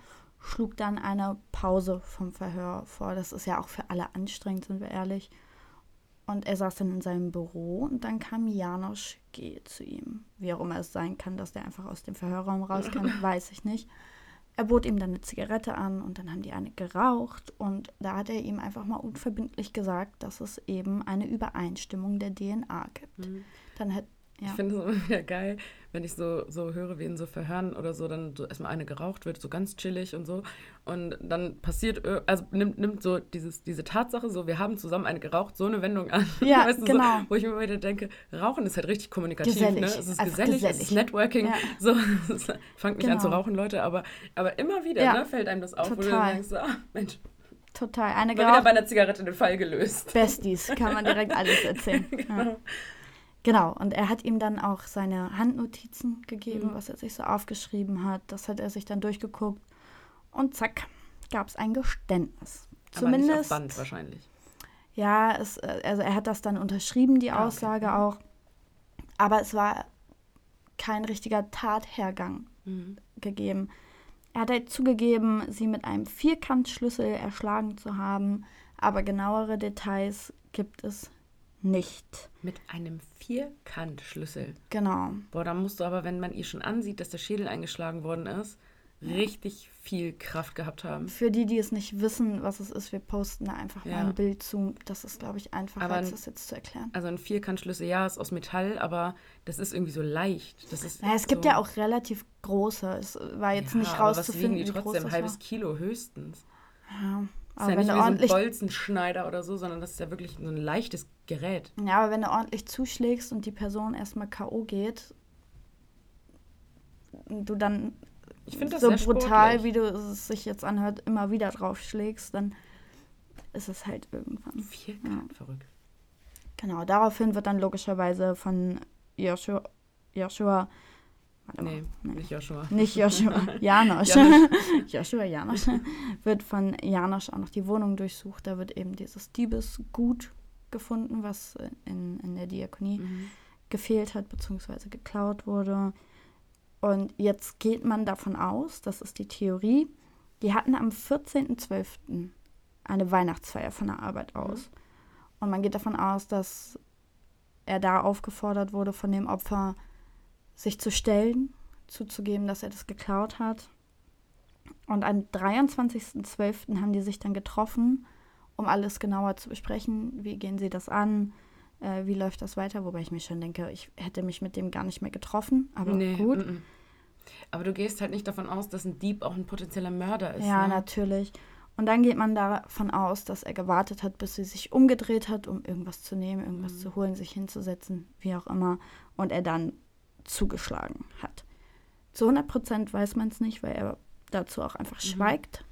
schlug dann eine Pause vom Verhör vor. Das ist ja auch für alle anstrengend, sind wir ehrlich. Und er saß dann in seinem Büro und dann kam Janosch G. zu ihm. Wie auch immer es sein kann, dass der einfach aus dem Verhörraum rauskam, <laughs> weiß ich nicht. Er bot ihm dann eine Zigarette an und dann haben die eine geraucht und da hat er ihm einfach mal unverbindlich gesagt, dass es eben eine Übereinstimmung der DNA gibt. Dann hat ja. Ich finde es immer <laughs> wieder geil, wenn ich so, so höre, wie in so Verhören oder so, dann so erstmal eine geraucht wird, so ganz chillig und so. Und dann passiert, also nimmt, nimmt so dieses, diese Tatsache, so wir haben zusammen eine geraucht, so eine Wendung an. <laughs> Ja, Weißt du, genau. So, wo ich mir immer wieder denke, Rauchen ist halt richtig kommunikativ. Gesellig, Ne? Es ist einfach gesellig, es ist gesellig. Networking. Ja. So, <laughs> fangt nicht an zu Genau. rauchen, Leute, aber, aber immer wieder Ja, ne, fällt einem das auf, wo du total. denkst, so, ah, Mensch, total eine mal wieder geraucht. bei einer Zigarette den Fall gelöst. Besties, kann man direkt alles erzählen. ja. Genau, und er hat ihm dann auch seine Handnotizen gegeben, Mhm. was er sich so aufgeschrieben hat. Das hat er sich dann durchgeguckt und zack, gab es ein Geständnis. Aber nicht auf Zumindest, Band wahrscheinlich. ja, es, äh, also er hat das dann unterschrieben, die Ah, okay. Aussage Mhm. auch. Aber es war kein richtiger Tathergang Mhm. gegeben. Er hat halt zugegeben, sie mit einem Vierkantschlüssel erschlagen zu haben, aber genauere Details gibt es nicht. Mit einem Vierkantschlüssel. Genau. Boah, da musst du aber, wenn man ihr schon ansieht, dass der Schädel eingeschlagen worden ist, richtig viel Kraft gehabt haben. Für die, die es nicht wissen, was es ist, wir posten da einfach Ja. mal ein Bild zu. Das ist, glaube ich, einfacher, Aber als das jetzt zu erklären. Also ein Vierkantschlüssel, ja, ist aus Metall, aber das ist irgendwie so leicht. Das ist Naja, es gibt so, ja auch relativ große. Es war jetzt ja, nicht aber was rauszufinden, wiegen die trotzdem? Ein halbes. Kilo höchstens. Ja. Das ist ja wenn nicht du wie so ein ordentlich, Bolzenschneider oder so, sondern das ist ja wirklich so ein leichtes Gerät. ja, aber wenn du ordentlich zuschlägst und die Person erstmal K.O. geht, und du dann so brutal, sportlich. wie du es sich jetzt anhört, immer wieder draufschlägst, dann ist es halt irgendwann. Vierkant, verrückt. Genau, daraufhin wird dann logischerweise von Joshua, Joshua warte mal, Nee, nicht Joshua. nicht Joshua, <laughs> Janosch. Janosch. <laughs> Joshua Janosch wird von Janosch auch noch die Wohnung durchsucht. Da wird eben dieses Diebesgut gefunden, was in, in der Diakonie Mhm. gefehlt hat bzw. geklaut wurde. Und jetzt geht man davon aus, das ist die Theorie, die hatten am 14.12. eine Weihnachtsfeier von der Arbeit aus. Und man geht davon aus, dass er da aufgefordert wurde von dem Opfer, sich zu stellen, zuzugeben, dass er das geklaut hat. Und am 23.12. haben die sich dann getroffen, um alles genauer zu besprechen. Wie gehen sie das an? Äh, wie läuft das weiter? Wobei ich mir schon denke, ich hätte mich mit dem gar nicht mehr getroffen. Aber nee, gut. mm, mm. Aber du gehst halt nicht davon aus, dass ein Dieb auch ein potenzieller Mörder ist. Ja, ne? natürlich. Und dann geht man davon aus, dass er gewartet hat, bis sie sich umgedreht hat, um irgendwas zu nehmen, irgendwas Mhm. zu holen, sich hinzusetzen, wie auch immer. Und er dann zugeschlagen hat. Zu 100 Prozent weiß man es nicht, weil er dazu auch einfach Mhm. schweigt.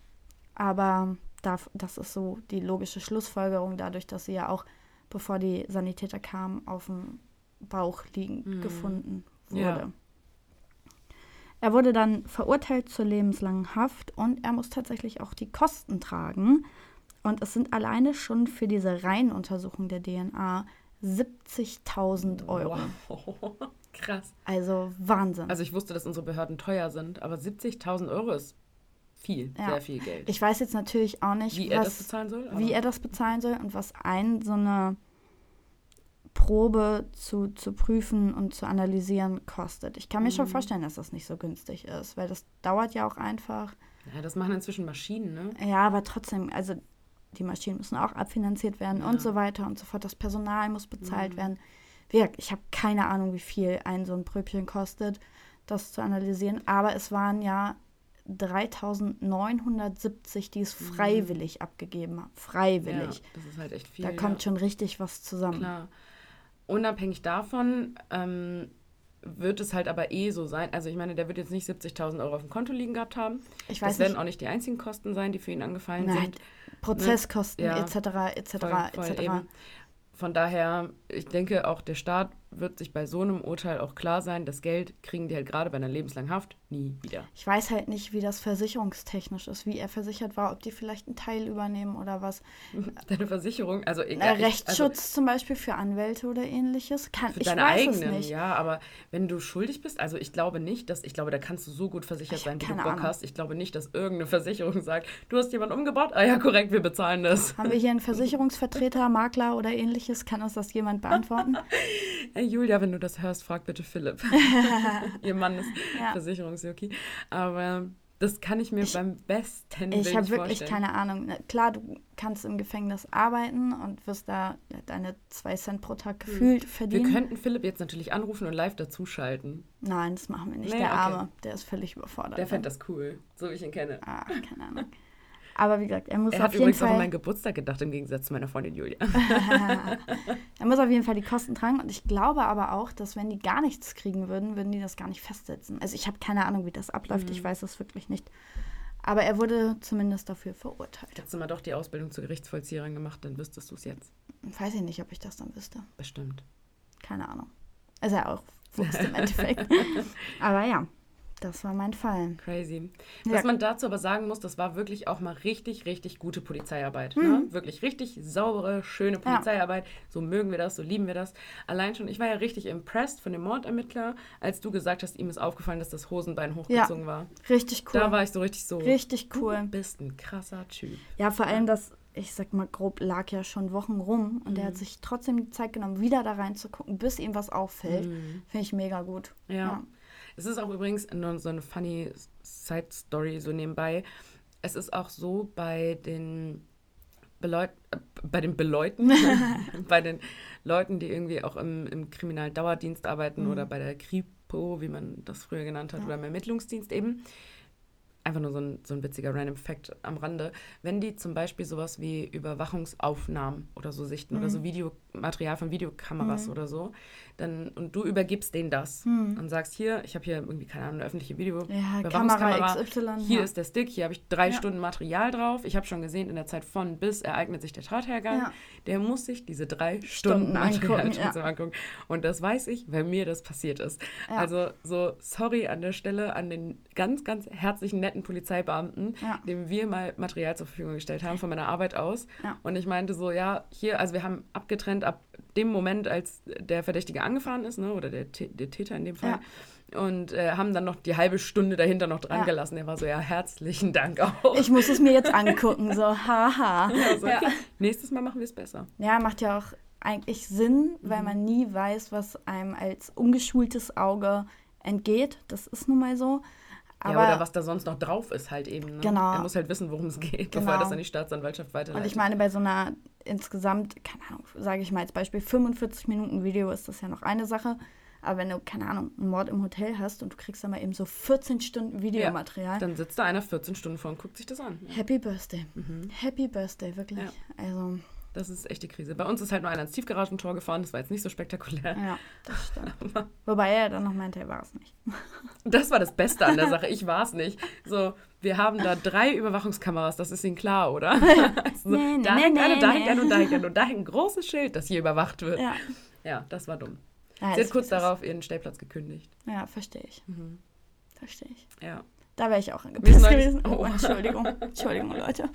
Aber das ist so die logische Schlussfolgerung, dadurch, dass sie ja auch, bevor die Sanitäter kamen, auf dem Bauch liegend Mhm. gefunden wurde. Ja. Er wurde dann verurteilt zur lebenslangen Haft und er muss tatsächlich auch die Kosten tragen. Und es sind alleine schon für diese Reihenuntersuchung der DNA 70.000 Euro. Wow. <laughs> Krass. Also Wahnsinn. Also ich wusste, dass unsere Behörden teuer sind, aber 70.000 Euro ist viel, Ja. sehr viel Geld. ich weiß jetzt natürlich auch nicht, Wie er das was, bezahlen soll? wie er das bezahlen soll und was ein so eine Probe zu, zu prüfen und zu analysieren kostet. Ich kann mir schon Mhm. vorstellen, dass das nicht so günstig ist, weil das dauert ja auch einfach. Ja, das machen inzwischen Maschinen, ne? Ja, aber trotzdem, also die Maschinen müssen auch abfinanziert werden Ja. und so weiter und so fort. Das Personal muss bezahlt Mhm. werden. Ich habe keine Ahnung, wie viel ein so ein Pröbchen kostet, das zu analysieren. Aber es waren ja 3970, die es Mhm. freiwillig abgegeben haben. Freiwillig. Ja, das ist halt echt viel. da kommt ja. schon richtig was zusammen. Klar. Unabhängig davon ähm, wird es halt aber eh so sein. Also ich meine, der wird jetzt nicht 70.000 Euro auf dem Konto liegen gehabt haben. Ich Das weiß werden nicht. auch nicht die einzigen Kosten sein, die für ihn angefallen Nein, sind. Prozesskosten Ja. etc. etc. Voll, voll etc. eben. Von daher, ich denke, auch der Staat wird sich bei so einem Urteil auch klar sein, das Geld kriegen die halt gerade bei einer lebenslangen Haft nie wieder. Ich weiß halt nicht, wie das versicherungstechnisch ist, wie er versichert war, ob die vielleicht einen Teil übernehmen oder was. <laughs> Deine Versicherung, also egal. ich- Rechtsschutz Also, zum Beispiel für Anwälte oder ähnliches. Kann, für ich deine weiß eigenen, es nicht. ja, aber wenn du schuldig bist, also ich glaube nicht, dass, ich glaube, da kannst du so gut versichert Ich sein, wie du Bock Ahnung. hast. Ich glaube nicht, dass irgendeine Versicherung sagt, du hast jemanden umgebracht, ah ja, korrekt, wir bezahlen das. Haben wir hier einen <laughs> Versicherungsvertreter, Makler oder ähnliches? Kann uns das jemand beantworten? <laughs> Hey Julia, wenn du das hörst, frag bitte Philipp. <laughs> Ihr Mann ist Ja. Versicherungsjockey. Aber das kann ich mir Ich- beim besten Ich habe wirklich vorstellen. keine Ahnung. Klar, du kannst im Gefängnis arbeiten und wirst da deine zwei Cent pro Tag gefühlt Wir verdienen. könnten Philipp jetzt natürlich anrufen und live dazuschalten. Nein, das machen wir nicht. Nee, der okay. Arme, der ist völlig überfordert. Der fände das cool, so wie ich ihn kenne. Ah, keine Ahnung. Aber wie gesagt, er muss Er auf hat jeden übrigens auch an Fall. meinen Geburtstag gedacht, im Gegensatz zu meiner Freundin Julia. <laughs> <laughs> er muss auf jeden Fall die Kosten tragen. Und ich glaube aber auch, dass wenn die gar nichts kriegen würden, würden die das gar nicht festsetzen. Also ich habe keine Ahnung, wie das abläuft. Mhm. Ich weiß es wirklich nicht. Aber er wurde zumindest dafür verurteilt. Hättest du mal doch die Ausbildung zur Gerichtsvollzieherin gemacht, dann wüsstest du es jetzt. Weiß ich nicht, ob ich das dann wüsste. Bestimmt. Keine Ahnung. Ist ja auch <laughs> Wurst im Endeffekt. aber ja, das war mein Fall. Crazy. Ja. Was man dazu aber sagen muss, das war wirklich auch mal richtig, richtig gute Polizeiarbeit. Ne? Mhm. Wirklich richtig saubere, schöne Polizeiarbeit. So mögen wir das, so lieben wir das. Allein schon, ich war ja richtig impressed von dem Mordermittler, als du gesagt hast, ihm ist aufgefallen, dass das Hosenbein hochgezogen war. Richtig cool. Da war ich so richtig so. Richtig Du cool. bist ein krasser Typ. Ja, vor allem das, ich sag mal grob, lag ja schon Wochen rum und er Mhm. hat sich trotzdem die Zeit genommen, wieder da reinzugucken, bis ihm was auffällt. Mhm. Finde ich mega gut. Ja. Es ist auch übrigens nur so eine funny Side-Story so nebenbei. Es ist auch so bei den Beleut äh, bei den Beleuten, <laughs> bei den Leuten, die irgendwie auch im, im Kriminaldauerdienst arbeiten Mhm. oder bei der Kripo, wie man das früher genannt hat, Ja. oder im Ermittlungsdienst eben. Einfach nur so ein, so ein witziger Random Fact am Rande. Wenn die zum Beispiel sowas wie Überwachungsaufnahmen oder so sichten oder Mhm. so Videomaterial von Videokameras Mhm. oder so, dann und du übergibst denen das Hm. und sagst hier, ich habe hier irgendwie, keine Ahnung, eine öffentliche Video. Ja, Kamera XY. Hier ja. ist der Stick, hier habe ich drei Ja. Stunden Material drauf. Ich habe schon gesehen, in der Zeit von bis ereignet sich der Tathergang. Ja. Der muss sich diese drei Stunden Stunden Material angucken, angucken. Und das weiß ich, weil mir das passiert ist. Also so, sorry an der Stelle an den ganz, ganz herzlichen, netten Polizeibeamten, dem wir mal Material zur Verfügung gestellt haben von meiner Arbeit aus. Und ich meinte so, ja, hier, also wir haben abgetrennt ab dem Moment, als der Verdächtige angefahren ist, ne, oder der, der Täter in dem Fall. Und äh, haben dann noch die halbe Stunde dahinter noch dran Ja. gelassen. Er war so, ja, herzlichen Dank auch. Ich muss es mir jetzt angucken, so haha. <laughs> Ja. okay, Nächstes Mal machen wir es besser. ja, macht ja auch eigentlich Sinn, Mhm. weil man nie weiß, was einem als ungeschultes Auge entgeht. Das ist nun mal so. Aber ja, oder was da sonst noch drauf ist halt eben. Ne? Genau. Er muss halt wissen, worum es geht, bevor er Genau. das an die Staatsanwaltschaft weiterleitet. Und ich meine, bei so einer insgesamt, keine Ahnung, sage ich mal als Beispiel, 45 Minuten Video ist das ja noch eine Sache. Aber wenn du, keine Ahnung, einen Mord im Hotel hast und du kriegst dann mal eben so 14 Stunden Videomaterial. Dann sitzt da einer 14 Stunden vor und guckt sich das an. Happy Birthday. Mhm. Happy Birthday, wirklich. Ja. Also, Das ist echt die Krise. Bei uns ist halt nur einer ins Tiefgaragentor gefahren, das war jetzt nicht so spektakulär. ja, das <laughs> stimmt. Wobei er dann noch meinte, er war es nicht. <laughs> Das war das Beste an der Sache. Ich war es nicht. So, wir haben da drei Überwachungskameras, das ist Ihnen klar, oder? <laughs> Also, Nee, nee, da nee, hängt eine, nee, da nee. hängt eine und da hängt eine und da hängt ein großes Schild, das hier überwacht wird. Ja, Ja. das war dumm. Ja, Sie hat kurz darauf ihren Stellplatz gekündigt. Ja, verstehe ich. Mhm. Verstehe ich. Ja. Da wäre ich auch angepisst gewesen. Oh, Oh. Entschuldigung. Entschuldigung, Leute.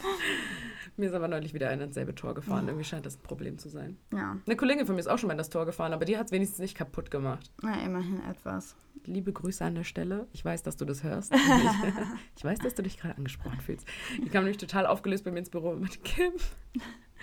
Mir ist aber neulich wieder einer ins selbe Tor gefahren. Irgendwie scheint das ein Problem zu sein. Ja, Eine Kollegin von mir ist auch schon mal in das Tor gefahren, aber die hat es wenigstens nicht kaputt gemacht. na, immerhin etwas. Liebe Grüße an der Stelle. Ich weiß, dass du das hörst. <laughs> ich weiß, dass du dich gerade angesprochen fühlst. Die kam nämlich total aufgelöst bei mir ins Büro meinte, Kim,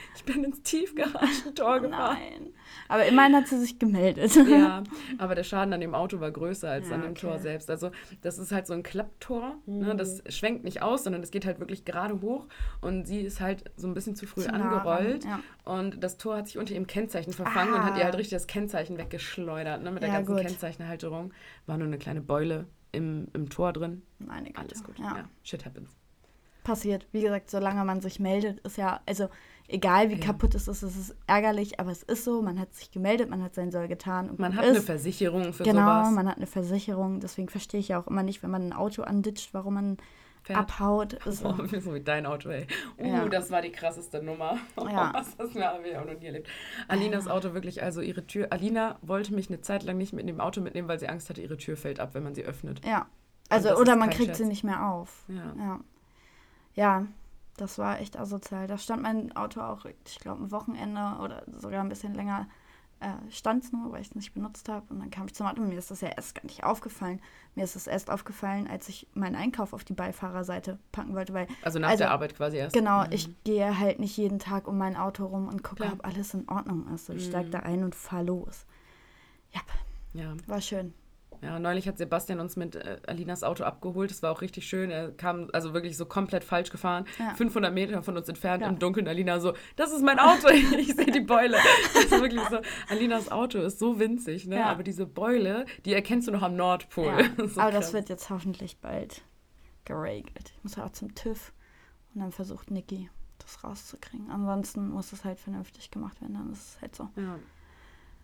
<laughs> ich bin ins Tiefgaragentor <laughs> gefahren. Nein. Aber immerhin hat sie sich gemeldet. Ja, <laughs> aber der Schaden an dem Auto war größer als Ja, an dem okay. Tor selbst. Also das ist halt so ein Klapptor. Ne? Das schwenkt nicht aus, sondern es geht halt wirklich gerade hoch. Und sie ist halt so ein bisschen zu früh Zu nah angerollt. ja. Und das Tor hat sich unter ihrem Kennzeichen verfangen und Ah. hat ihr halt richtig das Kennzeichen weggeschleudert. Ne? Mit der Ja, ganzen gut. Kennzeichenhalterung. War nur eine kleine Beule im, im Tor drin. Meine Güte. Alles gut. Shit happens. Passiert. Wie gesagt, solange man sich meldet, ist ja, also egal wie Ja. kaputt es ist, es ist ärgerlich, aber es ist so, man hat sich gemeldet, man hat sein Soll getan. Und Man hat eine ist. Versicherung für Genau, sowas. man hat eine Versicherung. Deswegen verstehe ich ja auch immer nicht, wenn man ein Auto anditscht, warum man Fährt. abhaut. Ist, <laughs> Oh, so wie dein Auto, ey. Uh, Ja. das war die krasseste Nummer. <laughs> Ja. Was das habe ich auch noch nie erlebt. Alinas Auto wirklich, also ihre Tür. Alina wollte mich eine Zeit lang nicht mit dem Auto mitnehmen, weil sie Angst hatte, ihre Tür fällt ab, wenn man sie öffnet. ja. Also, oder man kriegt Scherz. sie nicht mehr auf. Ja. Ja. Ja, das war echt asozial. Da stand mein Auto auch, ich glaube, ein Wochenende oder sogar ein bisschen länger äh, stand es nur, weil ich es nicht benutzt habe. Und dann kam ich zum Auto und mir ist das ja erst gar nicht aufgefallen. Mir ist es erst aufgefallen, als ich meinen Einkauf auf die Beifahrerseite packen wollte, weil Also nach Also, der Arbeit quasi erst. Genau, ich gehe halt nicht jeden Tag um mein Auto rum und gucke, Klar. ob alles in Ordnung ist. Ich steige da ein und fahre los. Ja, Ja. war schön. Ja, neulich hat Sebastian uns mit äh, Alinas Auto abgeholt. Das war auch richtig schön. Er kam also wirklich so komplett falsch gefahren. Ja. 500 Meter von uns entfernt Ja. im Dunkeln. Alina so, das ist mein Auto. <laughs> ich sehe die Beule. Das ist wirklich so. Alinas Auto ist so winzig, ne? Ja. Aber diese Beule, die erkennst du noch am Nordpol. Das <laughs> so Aber das krass. wird jetzt hoffentlich bald geregelt. Ich muss ja auch zum TÜV und dann versucht Niki das rauszukriegen. Ansonsten muss es halt vernünftig gemacht werden, dann ist es halt so. Ja.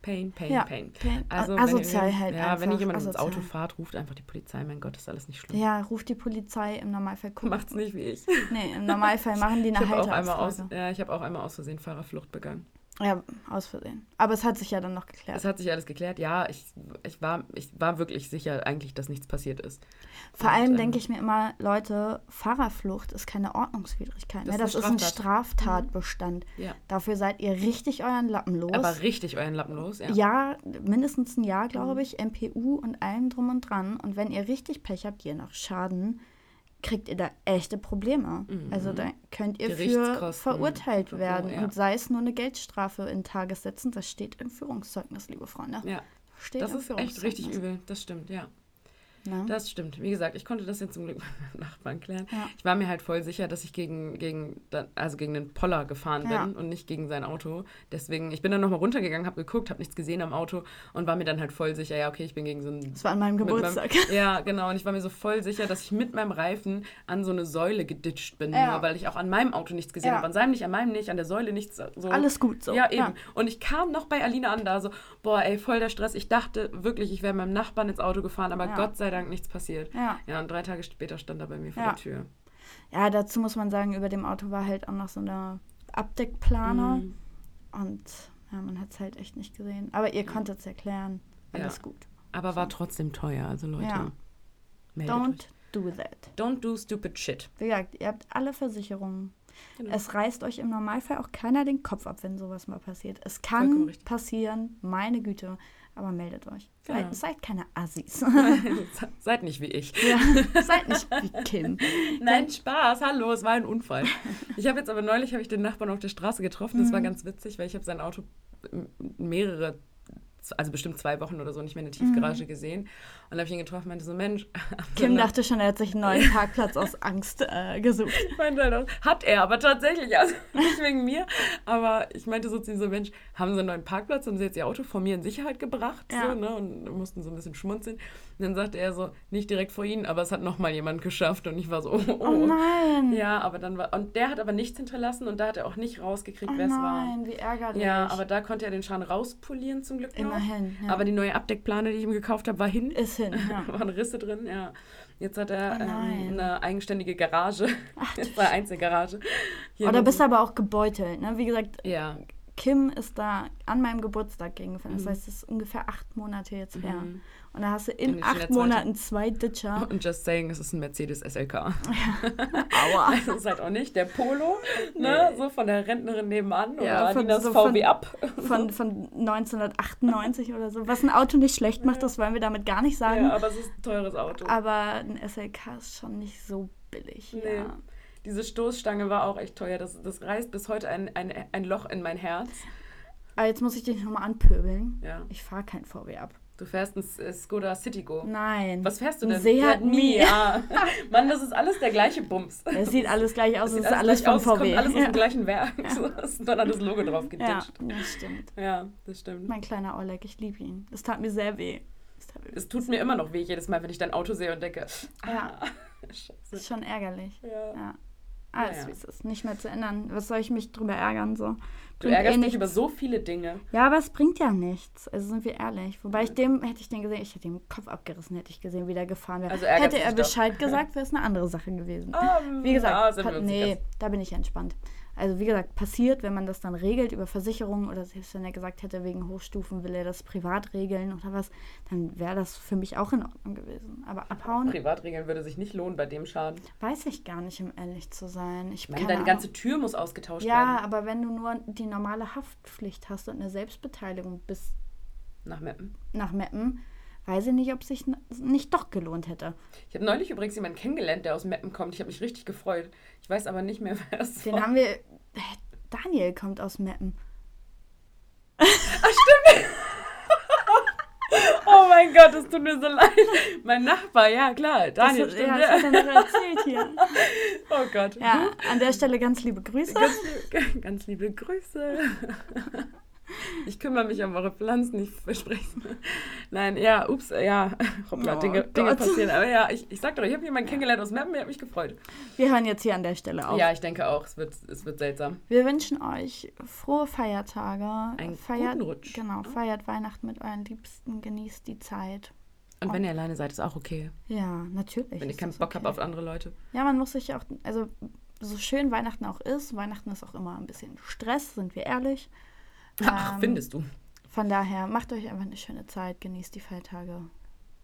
Pain, Pain, Ja, Pain. Pain. Also, A- wenn asozial halt Ja, wenn ihr einfach, jemand ins asozial. Auto fahrt, ruft einfach die Polizei. Mein Gott, ist alles nicht schlimm. Ja, ruft die Polizei im Normalfall. Guck, Macht's nicht wie ich. Nee, im Normalfall machen die Ich eine habe auch einmal aus, ja, ich habe auch einmal aus Versehen Fahrerflucht begangen. Ja, aus Versehen. Aber es hat sich ja dann noch geklärt. Es hat sich alles geklärt. Ja, ich, ich, war, ich war wirklich sicher eigentlich, dass nichts passiert ist. Vor Und, allem ähm, denke ich mir immer, Leute, Fahrerflucht ist keine Ordnungswidrigkeit. Das ne? ist Das ist ein Straftatbestand. Ja. Dafür seid ihr richtig euren Lappen los. Aber richtig euren Lappen los. Ja. ja. mindestens ein Jahr, Mhm. glaube ich, MPU und allem drum und dran. Und wenn ihr richtig Pech habt, je nach Schaden, kriegt ihr da echte Probleme. Also da könnt ihr für Mhm. Verurteilt werden. ja. Und sei es nur eine Geldstrafe in Tagessätzen, das steht im Führungszeugnis, liebe Freunde. ja. Steht Das ist echt richtig übel. Das stimmt, ja. Ne? Das stimmt. Wie gesagt, ich konnte das jetzt zum Glück <laughs> mit meinem Nachbarn klären. Ja. Ich war mir halt voll sicher, dass ich gegen, gegen, also gegen den Poller gefahren bin Ja. und nicht gegen sein Auto. Deswegen, ich bin dann nochmal runtergegangen, habe geguckt, habe nichts gesehen am Auto und war mir dann halt voll sicher, ja, okay, ich bin gegen so ein Das war an meinem Geburtstag. Meinem, <laughs> ja, genau. Und ich war mir so voll sicher, dass ich mit meinem Reifen an so eine Säule geditscht bin, Ja. nur weil ich auch an meinem Auto nichts gesehen habe. An seinem nicht, an meinem nicht, an der Säule nichts. So. Alles gut so. Ja, eben. Und ich kam noch bei Alina an, da so, boah, ey, voll der Stress. Ich dachte wirklich, ich wäre meinem Nachbarn ins Auto gefahren, aber. Gott sei Dank nichts passiert. Ja. Ja, und drei Tage später stand er bei mir vor Ja. der Tür. Ja, dazu muss man sagen, über dem Auto war halt auch noch so eine Abdeckplane. Mhm. Und ja, man hat es halt echt nicht gesehen. Aber ihr konntet es erklären. Alles Ja. gut. Aber war trotzdem teuer, also Leute. Ja. Meldet Don't euch. do that. Don't do stupid shit. Wie gesagt, ihr habt alle Versicherungen. Genau. Es reißt euch im Normalfall auch keiner den Kopf ab, wenn sowas mal passiert. Es Vollkommen kann richtig. passieren, meine Güte. Aber meldet euch. Seid, Genau. seid keine Assis. <laughs> <laughs> Seid nicht wie ich. ja, seid nicht wie Kim. <laughs> Nein, Spaß, hallo, es war ein Unfall. Ich habe jetzt aber neulich habe ich den Nachbarn auf der Straße getroffen. Das war ganz witzig, weil ich habe sein Auto mehrere, also bestimmt zwei Wochen oder so nicht mehr in der Tiefgarage gesehen. Und da habe ich ihn getroffen und meinte so, Mensch. <laughs> Kim dachte schon, er hat sich einen neuen Parkplatz aus <laughs> Angst äh, gesucht. Ich meinte halt auch, hat er, aber tatsächlich, also <laughs> nicht wegen mir. Aber ich meinte so zu ihm so, Mensch, haben sie einen neuen Parkplatz, haben sie jetzt ihr Auto vor mir in Sicherheit gebracht? Ja. So, ne? Und mussten so ein bisschen schmunzeln. Und dann sagte er so, nicht direkt vor ihnen, aber es hat nochmal jemand geschafft. Und ich war so, oh, oh. Oh nein. Ja, aber dann war, und der hat aber nichts hinterlassen und da hat er auch nicht rausgekriegt, Oh wer es war. nein, wie ärgerlich. Ja, aber da konnte er den Schaden rauspolieren zum Glück noch. Immerhin, ja. Aber die neue Abdeckplane, die ich ihm gekauft habe, war hin. ist hin. <laughs> Ja. waren Risse drin, ja. Jetzt hat er Oh ähm, eine eigenständige Garage. Ach, Jetzt <laughs> war Einzelgarage. Hier Oder noch bist du aber auch gebeutelt, ne? Wie gesagt, Ja, Kim ist da an meinem Geburtstag. Das Mhm. heißt, es ist ungefähr acht Monate jetzt her. Mhm. Und da hast du in bin acht Monaten zwei Ditcher. <laughs> Und just saying, es ist ein Mercedes SLK. <laughs> Aua. <laughs> Das ist halt auch nicht der Polo, ne? So von der Rentnerin nebenan Ja, oder von- Adidas so VW von- ab. Von, von 1998 oder so. Was ein Auto nicht schlecht macht, das wollen wir damit gar nicht sagen. Ja, aber es ist ein teures Auto. Aber ein SLK ist schon nicht so billig. Nee. Ja. Diese Stoßstange war auch echt teuer. Das, das reißt bis heute ein, ein, ein Loch in mein Herz. Aber jetzt muss ich dich nochmal anpöbeln. Ja. Ich fahre kein VW ab. Du fährst ein Skoda Citigo. Nein. Was fährst du denn? Seat Mii. Ja. <laughs> Mann, das ist alles der gleiche Bums. <laughs> Es sieht alles gleich aus, Das es ist alles gleich vom aus, VW. kommt alles aus ja. dem gleichen Werk. So, es ist dann das Logo drauf ja, geditscht. das stimmt. Ja, das stimmt. Mein kleiner Oleg, ich liebe ihn. Das tat mir sehr weh. Das tat mir Es tut mir immer noch weh, jedes Mal, wenn ich dein Auto sehe und denke, Ja. ah, Das <laughs> scheiße. ist schon ärgerlich. Ja. Ja. Alles, Naja. wie es ist. Nicht mehr zu ändern. Was soll ich mich drüber ärgern? So. Du ärgerst dich nichts. über so viele Dinge. Ja, aber es bringt ja nichts. Also sind wir ehrlich. Wobei ich dem, hätte ich den gesehen, ich hätte ihm den Kopf abgerissen, hätte ich gesehen, wie der gefahren wäre. Also hätte er sich doch. Bescheid <laughs> gesagt, wäre es eine andere Sache gewesen. Ähm, Wie gesagt, ja, nee, da bin ich entspannt. Also wie gesagt, passiert, wenn man das dann regelt über Versicherungen oder selbst wenn er gesagt hätte, wegen Hochstufen will er das privat regeln oder was, dann wäre das für mich auch in Ordnung gewesen. Aber abhauen, Privatregeln würde sich nicht lohnen bei dem Schaden. weiß ich gar nicht, um ehrlich zu sein. Ich meine, deine Ahnung. ganze Tür muss ausgetauscht Ja, werden. aber wenn du nur die normale Haftpflicht hast und eine Selbstbeteiligung bis Nach Meppen. nach Meppen, weiß ich nicht, ob sich n- nicht doch gelohnt hätte. Ich habe neulich übrigens jemanden kennengelernt, der aus Meppen kommt. Ich habe mich richtig gefreut. Ich weiß aber nicht mehr, <laughs> wer es Den war. haben wir. Äh, Daniel kommt aus Meppen. <laughs> Oh mein Gott, es tut mir so leid. Mein Nachbar, ja klar. Daniel, das, stimmt. ja, das hat er noch erzählt hier. <laughs> Oh Gott. Ja, an der Stelle ganz liebe Grüße. Ganz, ganz liebe Grüße. Ich kümmere mich um eure Pflanzen, ich verspreche es. Nein, ja, ups, ja, <laughs> hoppla, Oh Dinge, Dinge passieren. Aber ja, ich, ich sag doch, ich habe jemanden kennengelernt aus Meppen, der hat mich gefreut. Wir hören jetzt hier an der Stelle auf. Ja, ich denke auch, es wird, es wird seltsam. Wir wünschen euch frohe Feiertage. Einen feiert, guten Rutsch. Genau, feiert Weihnachten mit euren Liebsten, genießt die Zeit. Und wenn ihr alleine seid, ist auch okay. Ja, natürlich. Wenn ihr keinen Bock okay. habt auf andere Leute. Ja, man muss sich auch, also so schön Weihnachten auch ist, Weihnachten ist auch immer ein bisschen Stress, sind wir ehrlich. Ach, Ähm, findest du. Von daher, macht euch einfach eine schöne Zeit, genießt die Feiertage,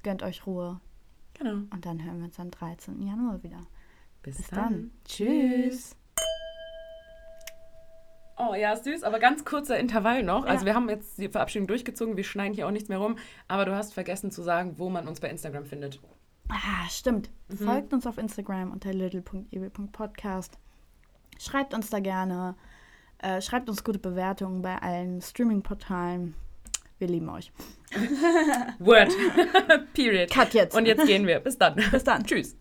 gönnt euch Ruhe Genau. und dann hören wir uns am 13. Januar wieder. Bis, Bis dann. dann. Tschüss. Oh ja, süß, aber ganz kurzer Intervall noch. Also Ja. wir haben jetzt die Verabschiedung durchgezogen, wir schneiden hier auch nichts mehr rum. Aber du hast vergessen zu sagen, wo man uns bei Instagram findet. Ah, stimmt. Mhm. Folgt uns auf Instagram unter little.ewe.podcast. Schreibt uns da gerne. Äh, schreibt uns gute Bewertungen bei allen Streaming-Portalen. Wir lieben euch. Word. <laughs> Period. Cut jetzt. Und jetzt gehen wir. Bis dann. Bis dann. Tschüss.